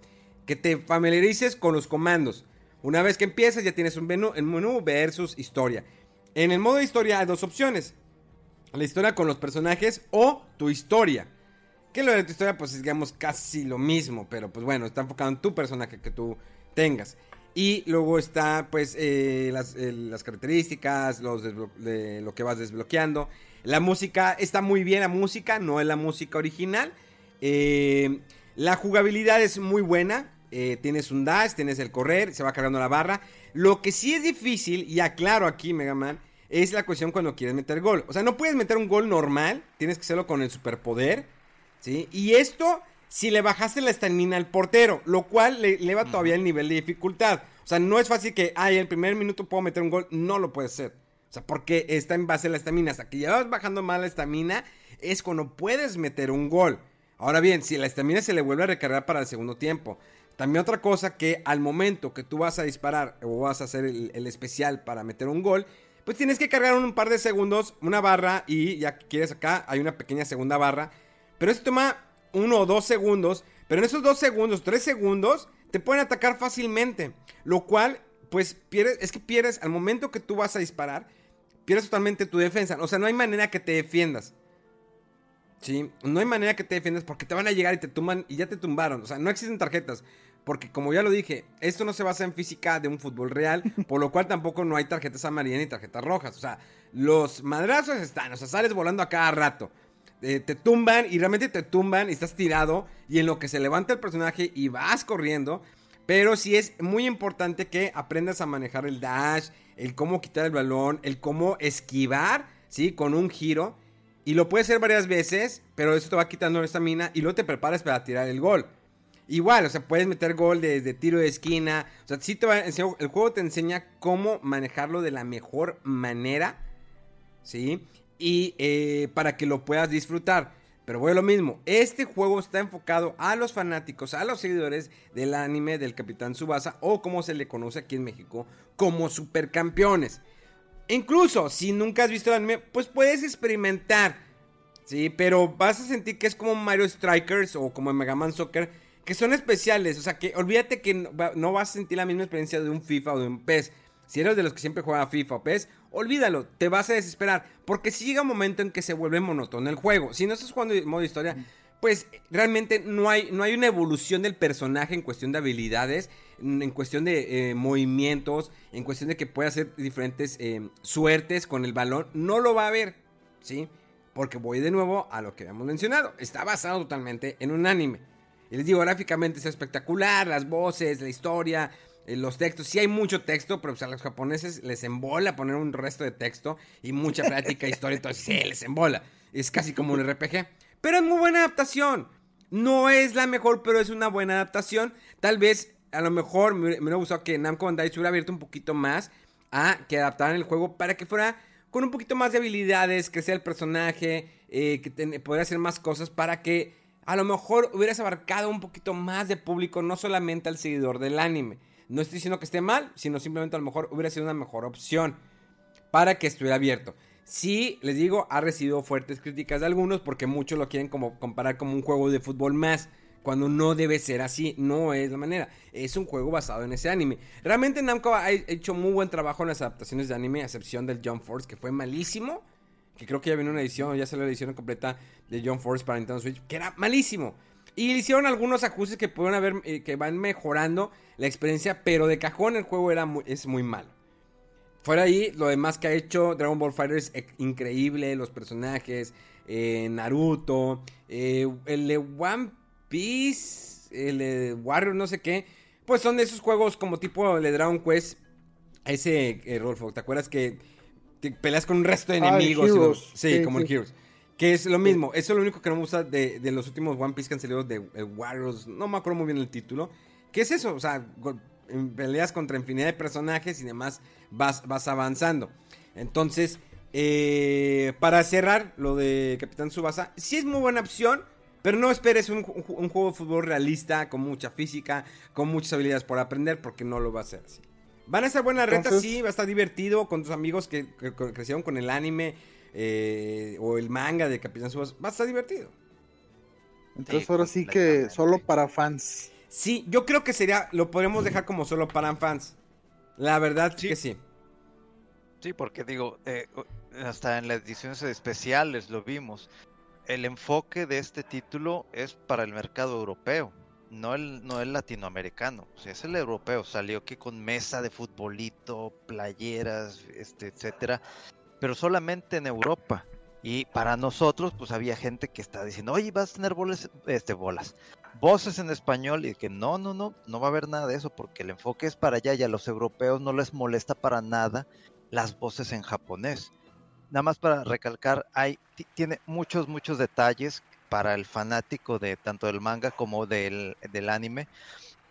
que te familiarices con los comandos. Una vez que empiezas ya tienes un menú, el menú versus historia. En el modo historia hay dos opciones. La historia con los personajes o tu historia. Que lo de tu historia pues es digamos casi lo mismo, pero pues bueno, está enfocado en tu personaje que tú tengas. Y luego está pues eh, eh, las, características, los de lo que vas desbloqueando. La música está muy bien, la música no es la música original. Eh, la jugabilidad es muy buena. tienes un dash, tienes el correr, se va cargando la barra. Lo que sí es difícil, y aclaro aquí, Mega Man, es la cuestión cuando quieres meter gol. O sea, no puedes meter un gol normal, tienes que hacerlo con el superpoder, ¿sí? Y esto si le bajaste la estamina al portero, lo cual le eleva todavía el nivel de dificultad. O sea, no es fácil que, ay, el primer minuto puedo meter un gol, no lo puedes hacer. O sea, porque está en base a la estamina. Hasta que ya vas bajando mal la estamina, es cuando puedes meter un gol. Ahora bien, si la estamina se le vuelve a recargar para el segundo tiempo. También otra cosa que al momento que tú vas a disparar o vas a hacer el, especial para meter un gol, pues tienes que cargar un par de segundos, una barra y ya que quieres acá, hay una pequeña segunda barra. Pero esto toma uno o dos segundos, pero en esos dos segundos, tres segundos, te pueden atacar fácilmente. Lo cual, pues, pierdes, es que pierdes al momento que tú vas a disparar, pierdes totalmente tu defensa. O sea, no hay manera que te defiendas. ¿Sí? No hay manera que te defiendas porque te van a llegar y te tumban y ya te tumbaron. O sea, no existen tarjetas. Porque como ya lo dije, esto no se basa en física de un fútbol real, (laughs) por lo cual tampoco no hay tarjetas amarillas ni tarjetas rojas. O sea, los madrazos están, o sea, sales volando a cada rato. Eh, te tumban y realmente te tumban y estás tirado y en lo que se levanta el personaje y vas corriendo. Pero sí es muy importante que aprendas a manejar el dash, el cómo quitar el balón, el cómo esquivar, ¿sí? Con un giro. Y lo puedes hacer varias veces, pero eso te va quitando esta mina y luego te preparas para tirar el gol. Igual, o sea, puedes meter gol desde tiro de esquina. O sea, sí te va, el juego te enseña cómo manejarlo de la mejor manera, ¿sí? Y eh, para que lo puedas disfrutar. Pero bueno, lo mismo, este juego está enfocado a los fanáticos, a los seguidores del anime del Capitán Subasa o como se le conoce aquí en México como supercampeones. Incluso si nunca has visto el anime, pues puedes experimentar. Sí, pero vas a sentir que es como Mario Strikers o como Mega Man Soccer, que son especiales. O sea, que olvídate que no vas a sentir la misma experiencia de un FIFA o de un PES. Si eres de los que siempre juega FIFA o PES, olvídalo, te vas a desesperar. Porque si llega un momento en que se vuelve monótono el juego. Si no estás jugando en modo historia, pues realmente no hay, no hay una evolución del personaje en cuestión de habilidades, en cuestión de eh, movimientos, en cuestión de que pueda hacer diferentes eh, suertes con el balón. No lo va a ver, ¿sí? Porque voy de nuevo a lo que habíamos mencionado. Está basado totalmente en un anime. Y les digo, gráficamente es espectacular, las voces, la historia, los textos. Sí hay mucho texto, pero pues, a los japoneses les embola poner un resto de texto y mucha práctica, (laughs) historia, entonces sí, les embola. Es casi como un RPG. Pero es muy buena adaptación. No es la mejor, pero es una buena adaptación. Tal vez, a lo mejor, me, me hubiera gustado que Namco Bandai se hubiera abierto un poquito más a que adaptaran el juego para que fuera con un poquito más de habilidades, que sea el personaje, eh, que podría hacer más cosas para que a lo mejor hubieras abarcado un poquito más de público, no solamente al seguidor del anime. No estoy diciendo que esté mal, sino simplemente a lo mejor hubiera sido una mejor opción para que estuviera abierto. Sí, les digo, ha recibido fuertes críticas de algunos porque muchos lo quieren como comparar como un juego de fútbol más. Cuando no debe ser así, no es la manera. Es un juego basado en ese anime. Realmente Namco ha hecho muy buen trabajo en las adaptaciones de anime, a excepción del Jump Force, que fue malísimo. Que creo que ya vino una edición, ya salió la edición completa de Jump Force para Nintendo Switch, que era malísimo. Y hicieron algunos ajustes que pueden haber, eh, que van mejorando la experiencia, pero de cajón el juego era es muy malo. Fuera ahí, lo demás que ha hecho Dragon Ball Fighter es increíble, los personajes, eh, Naruto, eh, el de One Piece, el de Warrior, no sé qué, pues son de esos juegos como tipo el de Dragon Quest, ese, Rolfo, ¿te acuerdas que te peleas con un resto de ah, enemigos? sí, como en Heroes. Que es lo mismo, eso es lo único que no me gusta de, los últimos One Piece que han salido de Warriors, no me acuerdo muy bien el título. ¿Qué es eso? O sea, peleas contra infinidad de personajes y demás vas, vas avanzando. Entonces, eh, para cerrar lo de Capitán Subasa, sí es muy buena opción, pero no esperes un, juego de fútbol realista, con mucha física, con muchas habilidades por aprender, porque no lo va a hacer así. Van a ser buenas retas, sí, va a estar divertido con tus amigos que crecieron con el anime eh, o el manga de Capitán Subasa, va a estar divertido. Entonces ahora sí que solo para fans. Sí, yo creo que sería, lo podemos dejar como solo para fans. La verdad sí. que sí. Sí, porque digo, eh, hasta en las ediciones especiales lo vimos. El enfoque de este título es para el mercado europeo, no el, no el latinoamericano. O sea, es el europeo. Salió aquí con mesa de futbolito, playeras, este, etcétera pero solamente en Europa. Y para nosotros, pues había gente que está diciendo, oye, vas a tener bolas, este, bolas, voces en español y que no, no, no, no va a haber nada de eso porque el enfoque es para allá y a los europeos no les molesta para nada las voces en japonés. Nada más para recalcar, hay, tiene muchos, muchos detalles para el fanático de tanto del manga como del, del anime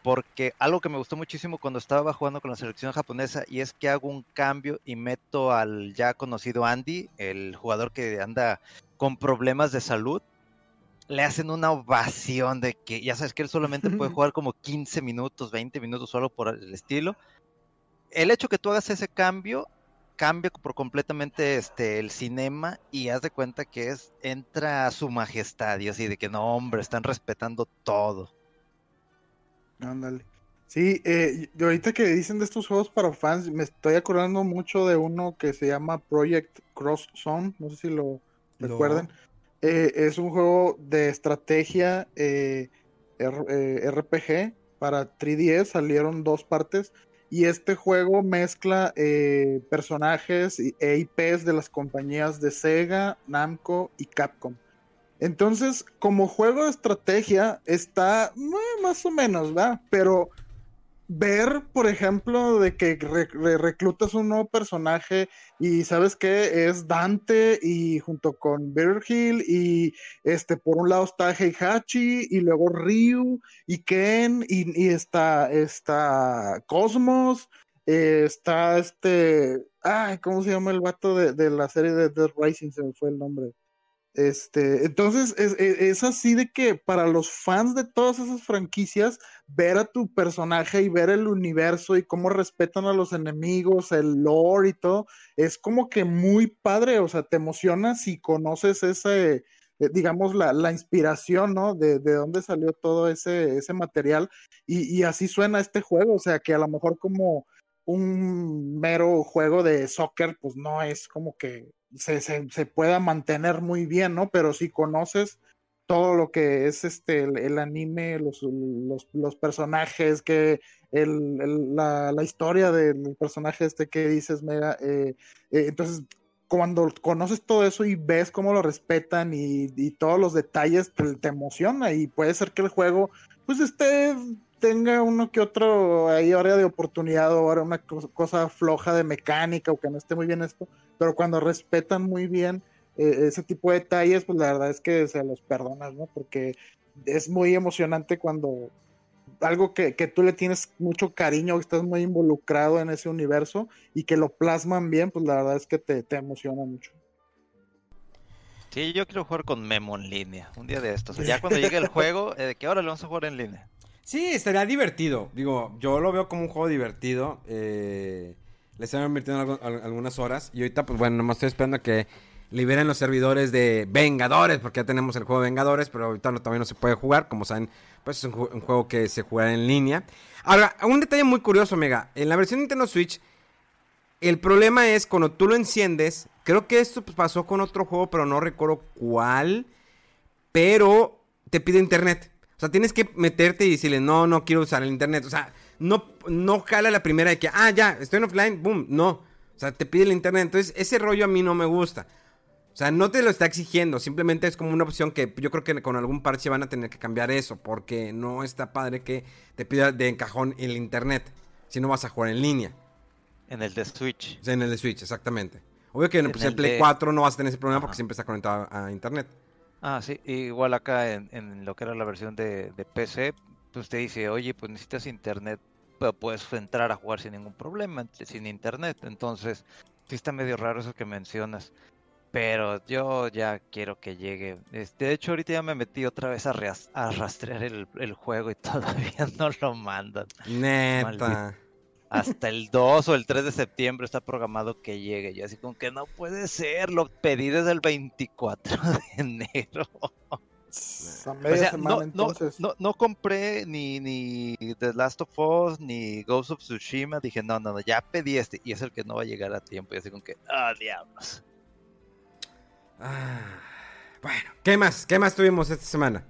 porque algo que me gustó muchísimo cuando estaba jugando con la selección japonesa y es que hago un cambio y meto al ya conocido Andy, el jugador que anda con problemas de salud, le hacen una ovación de que ya sabes que él solamente puede (laughs) jugar como 15 minutos, 20 minutos solo por el estilo. El hecho que tú hagas ese cambio cambia por completamente este el cinema y haz de cuenta que es entra a su majestad y así de que no hombre están respetando todo Ándale. Sí, eh, ahorita que dicen de estos juegos para fans, me estoy acordando mucho de uno que se llama Project Cross Zone, no sé si lo recuerden. Eh, es un juego de estrategia eh, RPG eh, para 3DS, salieron dos partes. Y este juego mezcla personajes e IPs de las compañías de Sega, Namco y Capcom. Entonces, como juego de estrategia, está más o menos, ¿va? Pero ver, por ejemplo, de que reclutas un nuevo personaje y sabes que es Dante y junto con Virgil y este por un lado está Heihachi y luego Ryu y Ken y, está, está Cosmos, eh, está este, ay, ¿cómo se llama el vato de, de la serie de Death Rising? Se me fue el nombre. Este, entonces e, es, así de que para los fans de todas esas franquicias, ver a tu personaje y ver el universo y cómo respetan a los enemigos, el lore y todo, es como que muy padre, o sea, te emociona si conoces ese, eh, digamos, la, la inspiración, ¿no? De, de, dónde salió todo ese, ese material y, y así suena este juego, o sea, que a lo mejor como un mero juego de soccer, pues no es como que se, se, pueda mantener muy bien, ¿no? Pero si conoces todo lo que es este el, anime, los, los, personajes, que el, la, historia del personaje este que dices, mega, eh, eh, entonces cuando conoces todo eso y ves cómo lo respetan y, todos los detalles te, emociona y puede ser que el juego pues esté tenga uno que otro ahí área de oportunidad o una cosa floja de mecánica o que no esté muy bien esto, pero cuando respetan muy bien eh, ese tipo de detalles, pues la verdad es que se los perdonas, ¿no? Porque es muy emocionante cuando algo que, tú le tienes mucho cariño, que estás muy involucrado en ese universo y que lo plasman bien, pues la verdad es que te, emociona mucho. Sí, yo quiero jugar con Memo en línea, un día de estos. Ya cuando llegue el (laughs) juego, eh, de que ahora le vamos a jugar en línea. Sí, estaría divertido. Digo, yo lo veo como un juego divertido. Eh, le están invirtiendo algunas horas. Y ahorita, pues bueno, nomás estoy esperando a que liberen los servidores de Vengadores. Porque ya tenemos el juego de Vengadores. Pero ahorita no, todavía no se puede jugar. Como saben, pues es un, juego que se juega en línea. Ahora, un detalle muy curioso, Mega. En la versión de Nintendo Switch, el problema es cuando tú lo enciendes. Creo que esto pues, pasó con otro juego, pero no recuerdo cuál. Pero te pide internet. O sea, tienes que meterte y decirle, no, no quiero usar el internet. O sea, no, no jala la primera de que, ah, ya, estoy en offline, boom, no. O sea, te pide el internet. Entonces, ese rollo a mí no me gusta. O sea, no te lo está exigiendo, simplemente es como una opción que yo creo que con algún parche van a tener que cambiar eso, porque no está padre que te pida de encajón el internet, si no vas a jugar en línea. En el de Switch. O sea, en el de Switch, exactamente. Obvio que en, pues, el, Play 4 no vas a tener ese problema porque siempre está conectado a internet. Ah, sí, igual acá en, lo que era la versión de, PC, pues te dice, oye, pues necesitas internet, pero puedes entrar a jugar sin ningún problema, sin internet. Entonces, sí está medio raro eso que mencionas. Pero yo ya quiero que llegue. Este, de hecho, ahorita ya me metí otra vez a, rastrear el, el, juego y (laughs) todavía no lo mandan. Neta hasta el 2 o el 3 de septiembre está programado que llegue. Y así como que no puede ser, lo pedí desde el 24 (laughs) de enero. No, no, compré ni, ni The Last of Us ni Ghost of Tsushima. Dije, no, no, no, ya pedí este y es el que no va a llegar a tiempo. Y así como que, ah, diablos. Ah, bueno, ¿qué más? ¿Qué más tuvimos esta semana?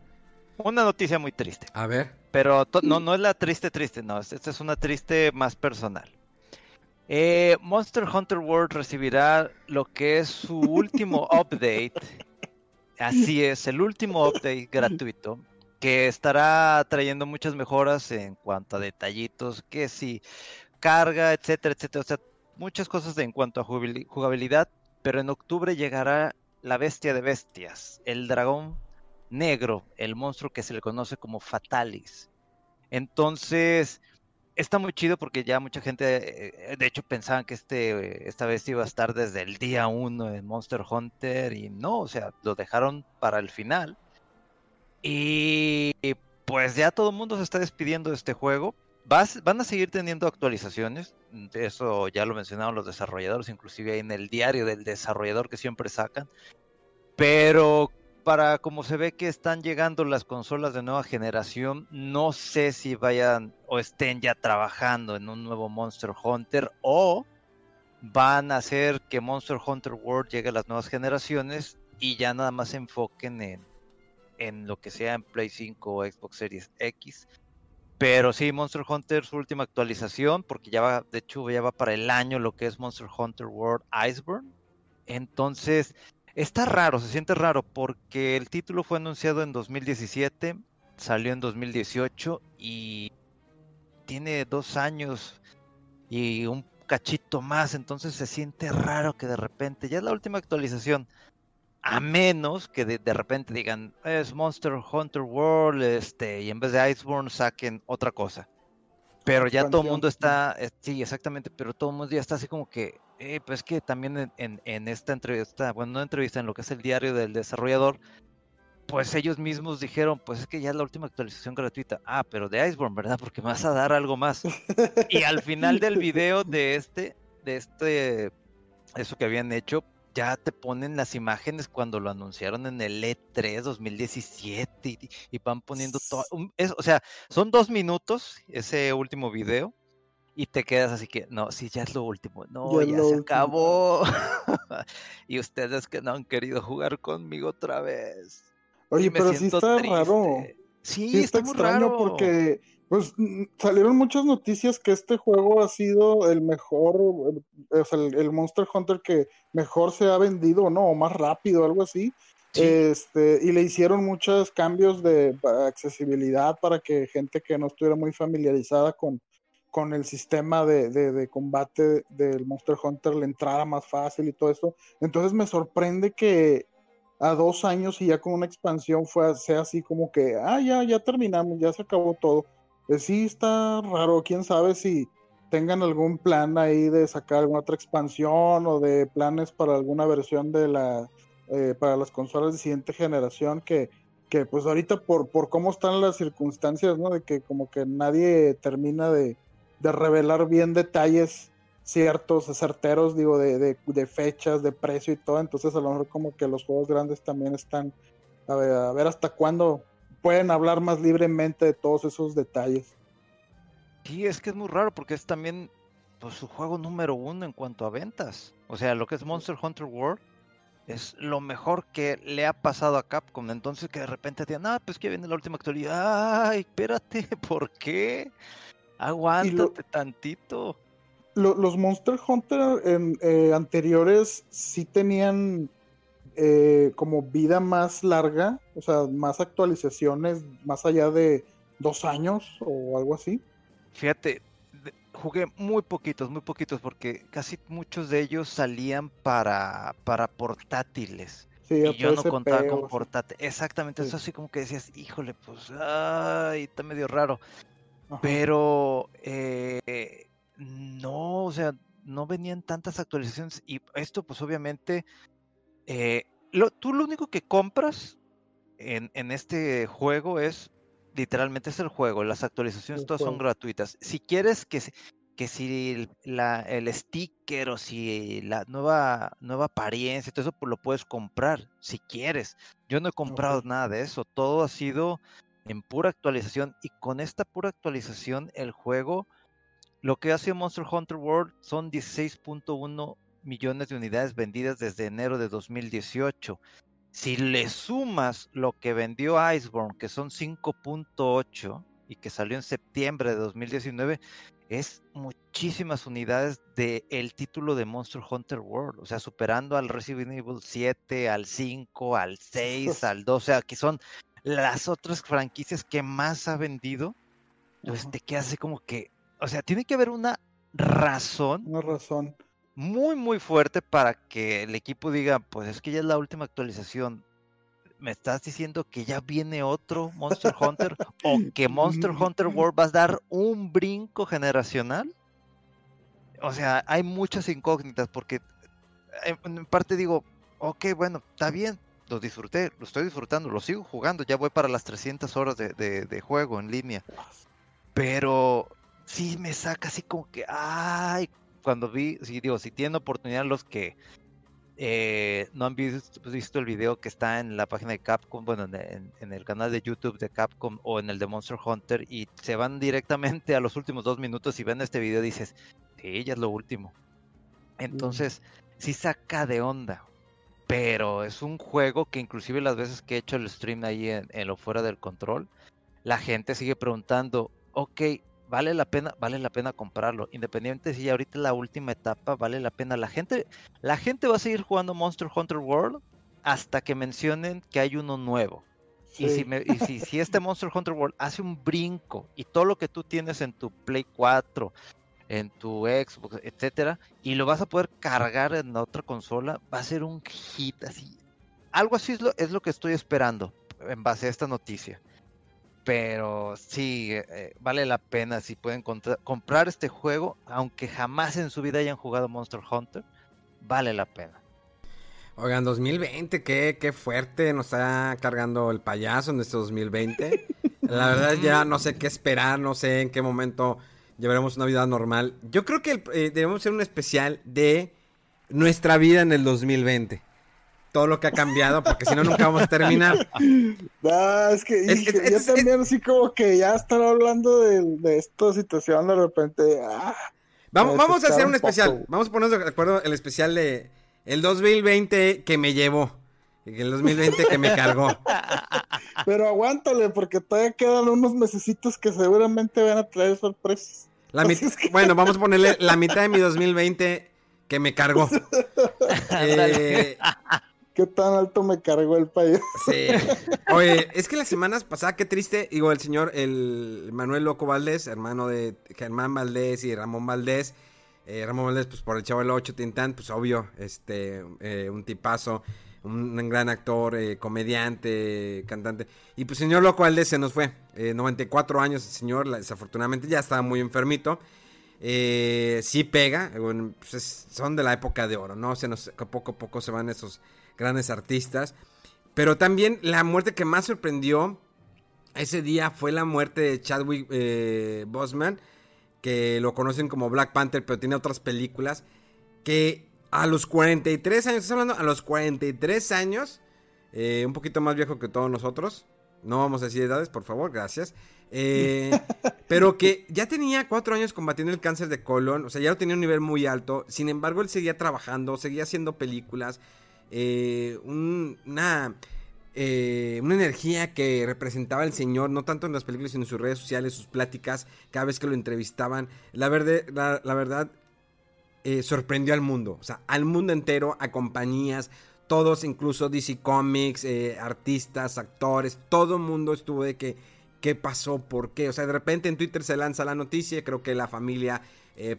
Una noticia muy triste. A ver. Pero no, no es la triste triste, no, esta es una triste más personal. Eh, Monster Hunter World recibirá lo que es su último (laughs) update. Así es, el último update (laughs) gratuito que estará trayendo muchas mejoras en cuanto a detallitos, que si carga, etcétera, etcétera. O sea, muchas cosas en cuanto a jugabilidad, pero en octubre llegará la bestia de bestias, el dragón negro, el monstruo que se le conoce como Fatalis. Entonces, está muy chido porque ya mucha gente, eh, de hecho, pensaban que este, esta bestia iba a estar desde el día uno en Monster Hunter y no, o sea, lo dejaron para el final. Y pues ya todo el mundo se está despidiendo de este juego. van a seguir teniendo actualizaciones, eso ya lo mencionaron los desarrolladores, inclusive en el diario del desarrollador que siempre sacan. Pero para como se ve que están llegando las consolas de nueva generación, no sé si vayan o estén ya trabajando en un nuevo Monster Hunter o van a hacer que Monster Hunter World llegue a las nuevas generaciones y ya nada más se enfoquen en, en lo que sea en Play 5 o Xbox Series X. Pero sí, Monster Hunter, su última actualización, porque ya va, de hecho, ya va para el año lo que es Monster Hunter World Iceborne. Entonces, está raro, se siente raro, porque el título fue anunciado en 2017, salió en 2018 y tiene dos años y un cachito más, entonces se siente raro que de repente, ya es la última actualización, a menos que de, repente digan, es Monster Hunter World, este, y en vez de Iceborne saquen otra cosa. Pero ya todo el mundo está, eh, sí, exactamente, pero todo el mundo ya está así como que, eh, pues que también en, esta entrevista, bueno, no entrevista, en lo que es el diario del desarrollador, pues ellos mismos dijeron, pues es que ya es la última actualización gratuita. Ah, pero de Iceborne, ¿verdad? Porque me vas a dar algo más. y al final del video de este, de este, eso que habían hecho, ya te ponen las imágenes cuando lo anunciaron en el E3 2017 y, van poniendo todo. o sea, son dos minutos ese último video y te quedas así que, no, sí, ya es lo último. No, ya, se acabó. (laughs) y ustedes que no han querido jugar conmigo otra vez. Oye, pero sí está raro. Sí, está, extraño porque pues salieron muchas noticias que este juego ha sido el mejor, o sea, el, Monster Hunter que mejor se ha vendido, ¿no? O más rápido, algo así. Este, y le hicieron muchos cambios de accesibilidad para que gente que no estuviera muy familiarizada con, con el sistema de, de, combate del Monster Hunter le entrara más fácil y todo eso. Entonces me sorprende que a dos años y ya con una expansión fue, sea así como que, ah, ya, ya terminamos, ya se acabó todo. Pues sí, está raro, quién sabe si tengan algún plan ahí de sacar alguna otra expansión o de planes para alguna versión de la, eh, para las consolas de siguiente generación que, que pues ahorita por, por cómo están las circunstancias, ¿no? De que como que nadie termina de, de revelar bien detalles ciertos, certeros, digo, de, de, de, fechas, de precio y todo. Entonces, a lo mejor, como que los juegos grandes también están a ver, a ver hasta cuándo pueden hablar más libremente de todos esos detalles. Sí, es que es muy raro porque es también pues, su juego número uno en cuanto a ventas. O sea, lo que es Monster Hunter World es lo mejor que le ha pasado a Capcom. Entonces que de repente digan, ah, pues que viene la última actualidad. Ay, espérate, (laughs) ¿por qué? Aguántate tantito. los Monster Hunter en, eh, anteriores sí tenían eh, como vida más larga, o sea, más actualizaciones más allá de dos años o algo así. Fíjate, jugué muy poquitos, muy poquitos, porque casi muchos de ellos salían para, para portátiles. y yo no contaba con portátil. Exactamente, eso así como que decías, híjole, pues, ay, está medio raro. Pero, eh, no, o sea, no venían tantas actualizaciones. Y esto, pues, obviamente, eh, lo, tú lo único que compras en, este juego es, literalmente es el juego, las actualizaciones todas son gratuitas. Si quieres que, que si la, el sticker o si la nueva, nueva apariencia, todo eso pues lo puedes comprar si quieres. Yo no he comprado nada de eso, todo ha sido en pura actualización y con esta pura actualización el juego, lo que hace Monster Hunter World son 16.1 millones de unidades vendidas desde enero de 2018. Si le sumas lo que vendió Iceborne, que son 5.8 y que salió en septiembre de 2019, es muchísimas unidades del el título de Monster Hunter World, o sea, superando al Resident Evil 7, al 5, al 6, (laughs) al 12, aquí son las otras franquicias que más ha vendido, pues te queda así como que, o sea, tiene que haber una razón. Una razón. Muy, muy fuerte para que el equipo diga, pues es que ya es la última actualización. ¿Me estás diciendo que ya viene otro Monster (laughs) Hunter? ¿O que Monster Hunter World va a dar un brinco generacional? O sea, hay muchas incógnitas porque eh, en parte digo, ok, bueno, está bien, lo disfruté, lo estoy disfrutando, lo sigo jugando, ya voy para las 300 horas de, de juego en línea. Pero sí me saca así como que, ay, cuando vi, sí, digo, si tienen oportunidad los que eh, no han visto, el video que está en la página de Capcom, bueno, en, el canal de YouTube de Capcom o en el de Monster Hunter y se van directamente a los últimos dos minutos y ven este video dices, sí, ya es lo último. Entonces, sí saca de onda, pero es un juego que inclusive las veces que he hecho el stream ahí en, en lo fuera del control, la gente sigue preguntando, ok, vale la pena, vale la pena comprarlo. Independiente si ahorita la última etapa, vale la pena. La gente, la gente va a seguir jugando Monster Hunter World hasta que mencionen que hay uno nuevo. Y, si, y si, este (laughs) Monster Hunter World hace un brinco y todo lo que tú tienes en tu Play 4, en tu Xbox, etcétera, y lo vas a poder cargar en otra consola, va a ser un hit así. Algo así es lo, es lo que estoy esperando en base a esta noticia pero sí, eh, eh, vale la pena si pueden comprar este juego, aunque jamás en su vida hayan jugado Monster Hunter, vale la pena. Oigan, 2020, qué, qué fuerte nos está cargando el payaso en este 2020. (laughs) La verdad ya no sé qué esperar, no sé en qué momento llevaremos una vida normal. Yo creo que eh, debemos hacer un especial de nuestra vida en el 2020 todo lo que ha cambiado, porque si no, nunca vamos a terminar. (laughs) Ah, es que yo también así como que ya estar hablando de, esta situación de repente. Ah, vamos, vamos a hacer un, especial. Vamos a ponernos de acuerdo el especial de el 2020 que me llevó. Y el 2020 que me cargó. (laughs) Pero aguántale, porque todavía quedan unos mesecitos que seguramente van a traer sorpresas. Bueno, vamos a ponerle la mitad de mi 2020 que me cargó. (laughs) eh, qué tan alto me cargó el país. Sí. (laughs) Oye, es que las semanas pasadas, qué triste, digo, el señor, el Manuel Loco Valdés, hermano de Germán Valdés y Ramón Valdés. Eh, Ramón Valdés, pues por el Chavo del 8 Tintán, pues obvio, este, eh, un tipazo, un, gran actor, eh, comediante, cantante. Y pues señor Loco Valdés se nos fue, 94 años el señor, desafortunadamente ya estaba muy enfermito. sí pega, pues son de la época de oro, ¿no? Se nos, poco a poco se van esos grandes artistas. Pero también la muerte que más sorprendió ese día fue la muerte de Chadwick eh, Boseman, que lo conocen como Black Panther, pero tiene otras películas, que a los 43 años, ¿estás hablando? A los 43 años, eh, un poquito más viejo que todos nosotros, no vamos a decir edades, por favor, gracias. Eh, (laughs) pero que ya tenía cuatro años combatiendo el cáncer de colon, o sea, ya lo tenía un nivel muy alto. Sin embargo, él seguía trabajando, seguía haciendo películas, eh, una, eh, una energía que representaba al Señor, no tanto en las películas, sino en sus redes sociales, sus pláticas, cada vez que lo entrevistaban. La, la, verdad, eh, sorprendió al mundo, o sea, al mundo entero, a compañías, todos, incluso DC Comics, artistas, actores, todo el mundo estuvo de que, ¿qué pasó? ¿Por qué? O sea, de repente en Twitter se lanza la noticia, creo que la familia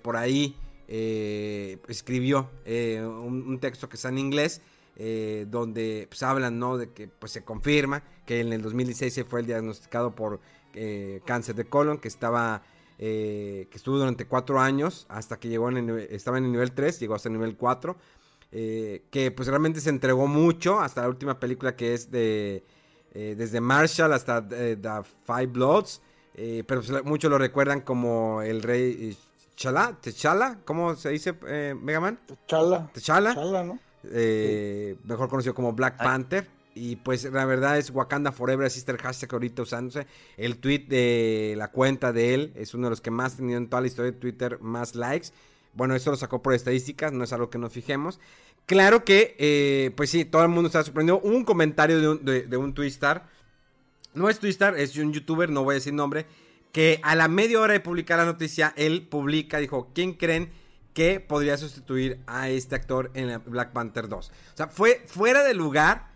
por ahí escribió un, texto que está en inglés eh, donde pues, hablan, ¿no? De que pues se confirma que en el 2016 se fue el diagnosticado por eh, cáncer de colon, que estaba, eh, que estuvo durante cuatro años hasta que llegó en estaba en el nivel 3, llegó hasta el nivel 4, que pues realmente se entregó mucho hasta la última película que es de, desde Marshall hasta The Five Bloods, pero pues, muchos lo recuerdan como el rey Chala, Techala, ¿cómo se dice Megaman? Techala. Techala. ¿no? Eh, mejor conocido como Black Panther. Y pues la verdad es Wakanda Forever, así está el hashtag ahorita usándose. El tweet de la cuenta de él es uno de los que más ha tenido en toda la historia de Twitter más likes. Bueno, eso lo sacó por estadísticas, no es algo que nos fijemos. Claro que, eh, pues sí, todo el mundo está sorprendido. un comentario de un, de, un Twistar. No es Twistar, es un youtuber, no voy a decir nombre. Que a la media hora de publicar la noticia, él publica, dijo, ¿quién creen? que podría sustituir a este actor en Black Panther 2. O sea, fue fuera de lugar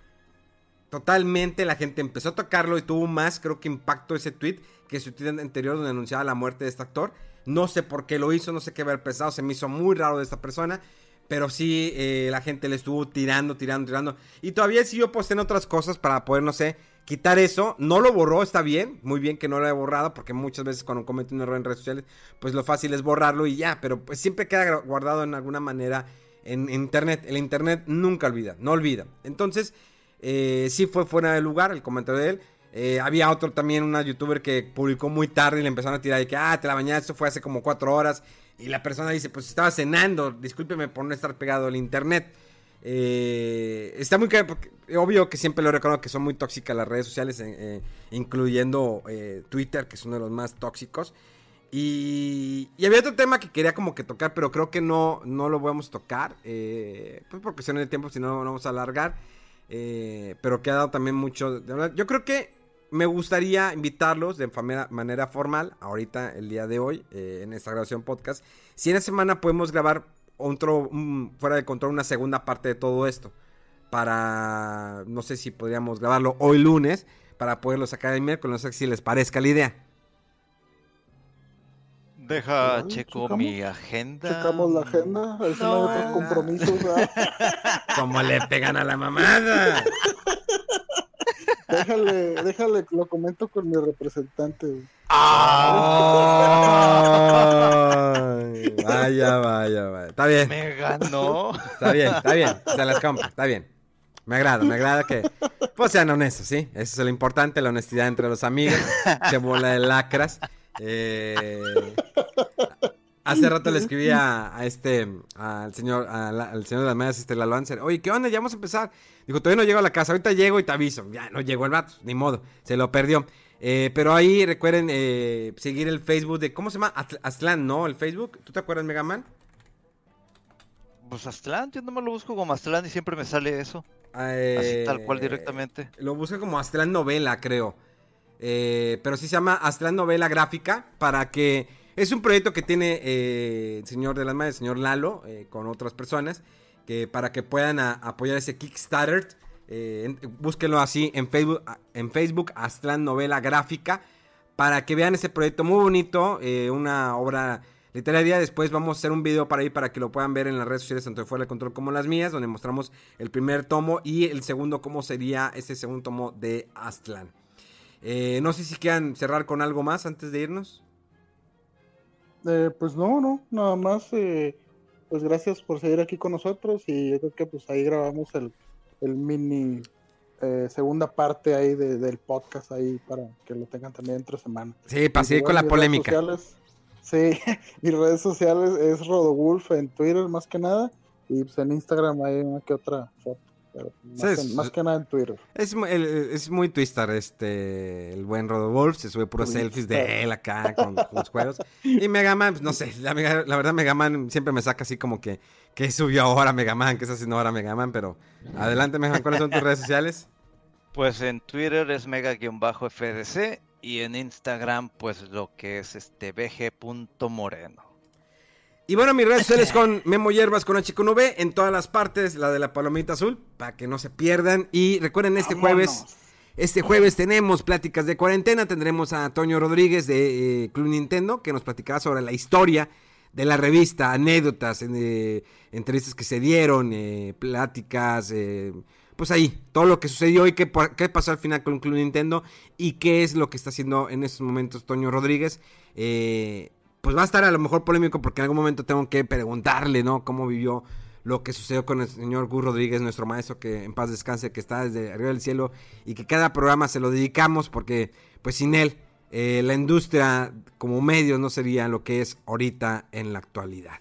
totalmente la gente empezó a tocarlo y tuvo más, creo que impacto ese tweet que su tweet anterior donde anunciaba la muerte de este actor. No sé por qué lo hizo, no sé qué haber pesado, se me hizo muy raro de esta persona. Pero sí, eh, la gente le estuvo tirando, tirando, tirando. Y todavía siguió posteando otras cosas para poder, no sé, quitar eso. No lo borró, está bien. Muy bien que no lo haya borrado, porque muchas veces cuando comete un error en redes sociales, pues lo fácil es borrarlo y ya. Pero pues siempre queda guardado en alguna manera en, internet. El internet nunca olvida, no olvida. Entonces, eh, sí fue fuera de lugar el comentario de él. Eh, había otro también, una youtuber que publicó muy tarde y le empezaron a tirar y que, ah, te la bañaste, eso fue hace como cuatro horas. Y la persona dice, pues estaba cenando, discúlpeme por no estar pegado al internet. Eh, está muy porque, obvio que siempre lo reconozco que son muy tóxicas las redes sociales, eh, incluyendo Twitter, que es uno de los más tóxicos. Y, había otro tema que quería como que tocar, pero creo que no, no lo vamos a tocar, pues por cuestión de tiempo, si no, no vamos a alargar. Pero que ha dado también mucho... Yo creo que me gustaría invitarlos de manera formal, ahorita el día de hoy, eh, en esta grabación podcast. Si en la semana podemos grabar otro, fuera de control, una segunda parte de todo esto. Para, no sé si podríamos grabarlo hoy lunes, para poderlo sacar el miércoles, no sé si les parezca la idea. Deja, checo mi agenda. Checamos la agenda, si no, hay otros compromisos. (laughs) Como le pegan a la mamada. (laughs) Déjale, déjale, lo comento con mi representante. (laughs) vaya, vaya, vaya. Está bien. Me ganó. Está bien, está bien. Se las compro, está bien. Me agrada, me agrada que pues sean honestos, ¿sí? Eso es lo importante, la honestidad entre los amigos. Se bola de lacras. Eh, hace rato le escribí a, este, al señor, al señor de las medias, este Lalo Oye, ¿qué onda? Ya vamos a empezar. Dijo, todavía no llego a la casa, ahorita llego y te aviso. Ya no llegó el vato, ni modo, se lo perdió. Eh, pero ahí recuerden eh, seguir el Facebook de, ¿cómo se llama? Aztlán, ¿no? El Facebook. ¿Tú te acuerdas, Megaman? Pues Aztlán, yo no me lo busco como Aztlán y siempre me sale eso. Así tal cual directamente. Lo busca como Aztlán Novela, creo. Pero sí se llama Aztlán Novela Gráfica para que... Es un proyecto que tiene el señor de las madres, el señor Lalo, con otras personas para que puedan apoyar ese Kickstarter. Eh, búsquenlo así en Facebook, en Facebook, Aztlán Novela Gráfica, para que vean ese proyecto muy bonito, eh, una obra literaria. Después vamos a hacer un video para ahí para que lo puedan ver en las redes sociales, tanto de Fuera del Control como las mías, donde mostramos el primer tomo y el segundo, cómo sería ese segundo tomo de Aztlán. Eh, no sé si quieran cerrar con algo más antes de irnos. pues no, no, nada más pues gracias por seguir aquí con nosotros y yo creo que pues ahí grabamos el, mini eh, segunda parte ahí del podcast ahí para que lo tengan también entre semana. Sí, para seguir con la polémica. sí, (laughs) mis redes sociales es Rodowulf en Twitter más que nada y pues en Instagram hay una que otra foto más, que nada en Twitter. Es, es muy twister este, el buen Rodolfo, se sube puros selfies de él acá con, los juegos. Y Megaman, pues, no sé, la, la, verdad Megaman siempre me saca así como que, que subió ahora Megaman, que está haciendo ahora Megaman, pero adelante Megaman, ¿cuáles son tus redes sociales? Pues en Twitter es mega-fdc y en Instagram pues lo que es este bg.moreno. Y bueno, mis redes sociales (laughs) con Memo Hierbas con H con V en todas las partes, la de la palomita azul, para que no se pierdan. Y recuerden, este jueves, este jueves tenemos pláticas de cuarentena. Tendremos a Toño Rodríguez de eh, Club Nintendo, que nos platicará sobre la historia de la revista, anécdotas, eh, entrevistas que se dieron, eh, pláticas, pues ahí, todo lo que sucedió y qué, qué, pasó al final con Club Nintendo y qué es lo que está haciendo en estos momentos Toño Rodríguez. Eh, pues va a estar a lo mejor polémico porque en algún momento tengo que preguntarle, ¿no? Cómo vivió lo que sucedió con el señor Gus Rodríguez, nuestro maestro, que en paz descanse, que está desde arriba del cielo y que cada programa se lo dedicamos porque, pues sin él, eh, la industria como medio no sería lo que es ahorita en la actualidad.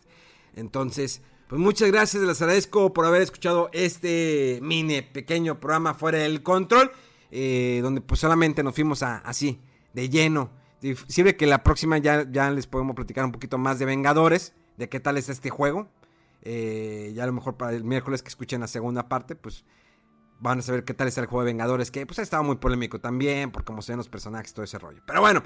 Entonces, pues muchas gracias, les agradezco por haber escuchado este mini pequeño programa fuera del control, eh, donde pues solamente nos fuimos a, así, de lleno Sirve que la próxima ya, ya les podemos platicar un poquito más de Vengadores, de qué tal es este juego. Eh, ya a lo mejor para el miércoles que escuchen la segunda parte, pues van a saber qué tal es el juego de Vengadores, que pues ha estado muy polémico también, por cómo se ven los personajes, todo ese rollo. Pero bueno,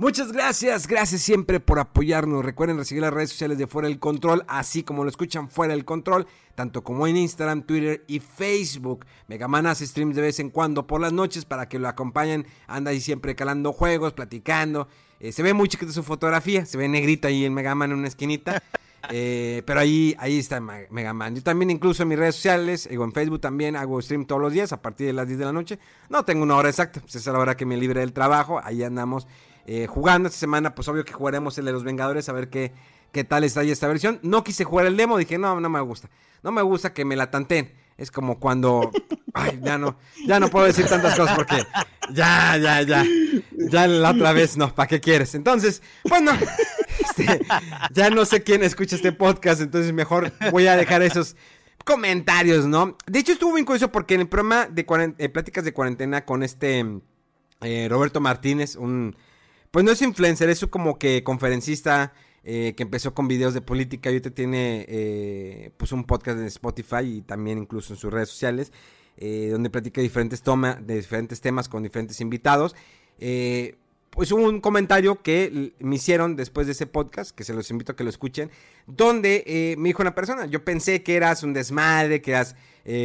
Muchas gracias, gracias siempre por apoyarnos. Recuerden seguir las redes sociales de Fuera del Control, así como lo escuchan Fuera del Control, tanto como en Instagram, Twitter y Facebook. Megaman hace streams de vez en cuando por las noches para que lo acompañen. Anda ahí siempre calando juegos, platicando. Eh, se ve muy chiquita su fotografía, se ve negrito ahí en Megaman en una esquinita. (laughs) Eh, pero ahí, ahí está Megaman. Yo también incluso en mis redes sociales, digo, en Facebook también hago stream todos los días a partir de las 10 de la noche. No tengo una hora exacta, pues esa es la hora que me libre del trabajo. Ahí andamos eh, jugando esta semana, pues obvio que jugaremos el de los Vengadores a ver qué, qué tal está ahí esta versión. No quise jugar el demo, dije, no, no me gusta. No me gusta que me la tanteen. Es como cuando. (laughs) Ay, ya no. Ya no puedo decir tantas cosas porque. Ya, ya, ya. Ya la otra vez no. ¿Para qué quieres? Entonces, bueno. (laughs) Este, ya no sé quién escucha este podcast. Entonces, mejor voy a dejar esos comentarios, ¿no? De hecho, estuvo bien curioso porque en el programa de eh, Pláticas de Cuarentena con este. Eh, Roberto Martínez, un. Pues no es influencer, es como que conferencista eh, que empezó con videos de política y ahorita tiene eh, pues un podcast en Spotify y también incluso en sus redes sociales, eh, donde platica diferentes, toma, de diferentes temas con diferentes invitados. pues hubo un comentario que me hicieron después de ese podcast, que se los invito a que lo escuchen, donde me dijo una persona, yo pensé que eras un desmadre, que eras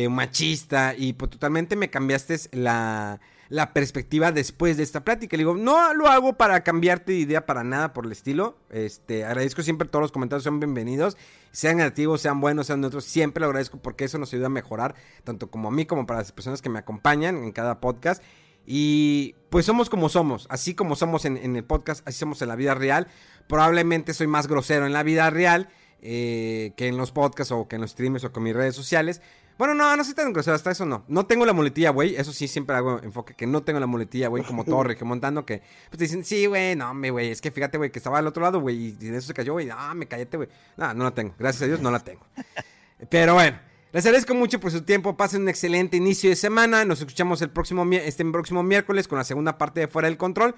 machista y pues totalmente me cambiaste la la perspectiva después de esta plática. Le digo, no lo hago para cambiarte de idea para nada por el estilo. Este, agradezco siempre todos los comentarios, son bienvenidos. Sean negativos, sean buenos, sean neutros, siempre lo agradezco porque eso nos ayuda a mejorar, tanto como a mí como para las personas que me acompañan en cada podcast. Y pues somos como somos, así como somos en, el podcast, así somos en la vida real. Probablemente soy más grosero en la vida real eh, que en los podcasts o que en los streams o con mis redes sociales. Bueno, no, no soy tan grosero, hasta eso no. No tengo la muletilla, güey. Eso sí, siempre hago enfoque que no tengo la muletilla, güey, como todo (laughs) montando que pues te dicen, sí, güey, no, me, güey, es que fíjate, güey, que estaba al otro lado, güey, y de eso se cayó, güey, no, me cállate, güey. No, no la tengo. Gracias a Dios no la tengo. Pero bueno, les agradezco mucho por su tiempo. Pasen un excelente inicio de semana. Nos escuchamos el próximo, este próximo miércoles con la segunda parte de Fuera del Control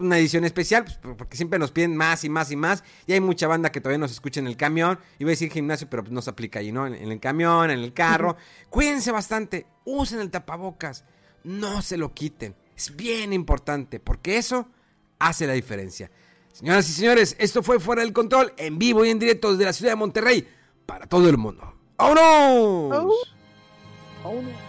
una edición especial, pues, porque siempre nos piden más y más y más. Y hay mucha banda que todavía nos escucha en el camión. Iba a decir gimnasio, pero pues no se aplica ahí, ¿no? En, el camión, en el carro. Cuídense bastante, usen el tapabocas, no se lo quiten. Es bien importante, porque eso hace la diferencia. Señoras y señores, esto fue Fuera del Control, en vivo y en directo desde la ciudad de Monterrey, para todo el mundo. ¡Vámonos! ¡Vámonos!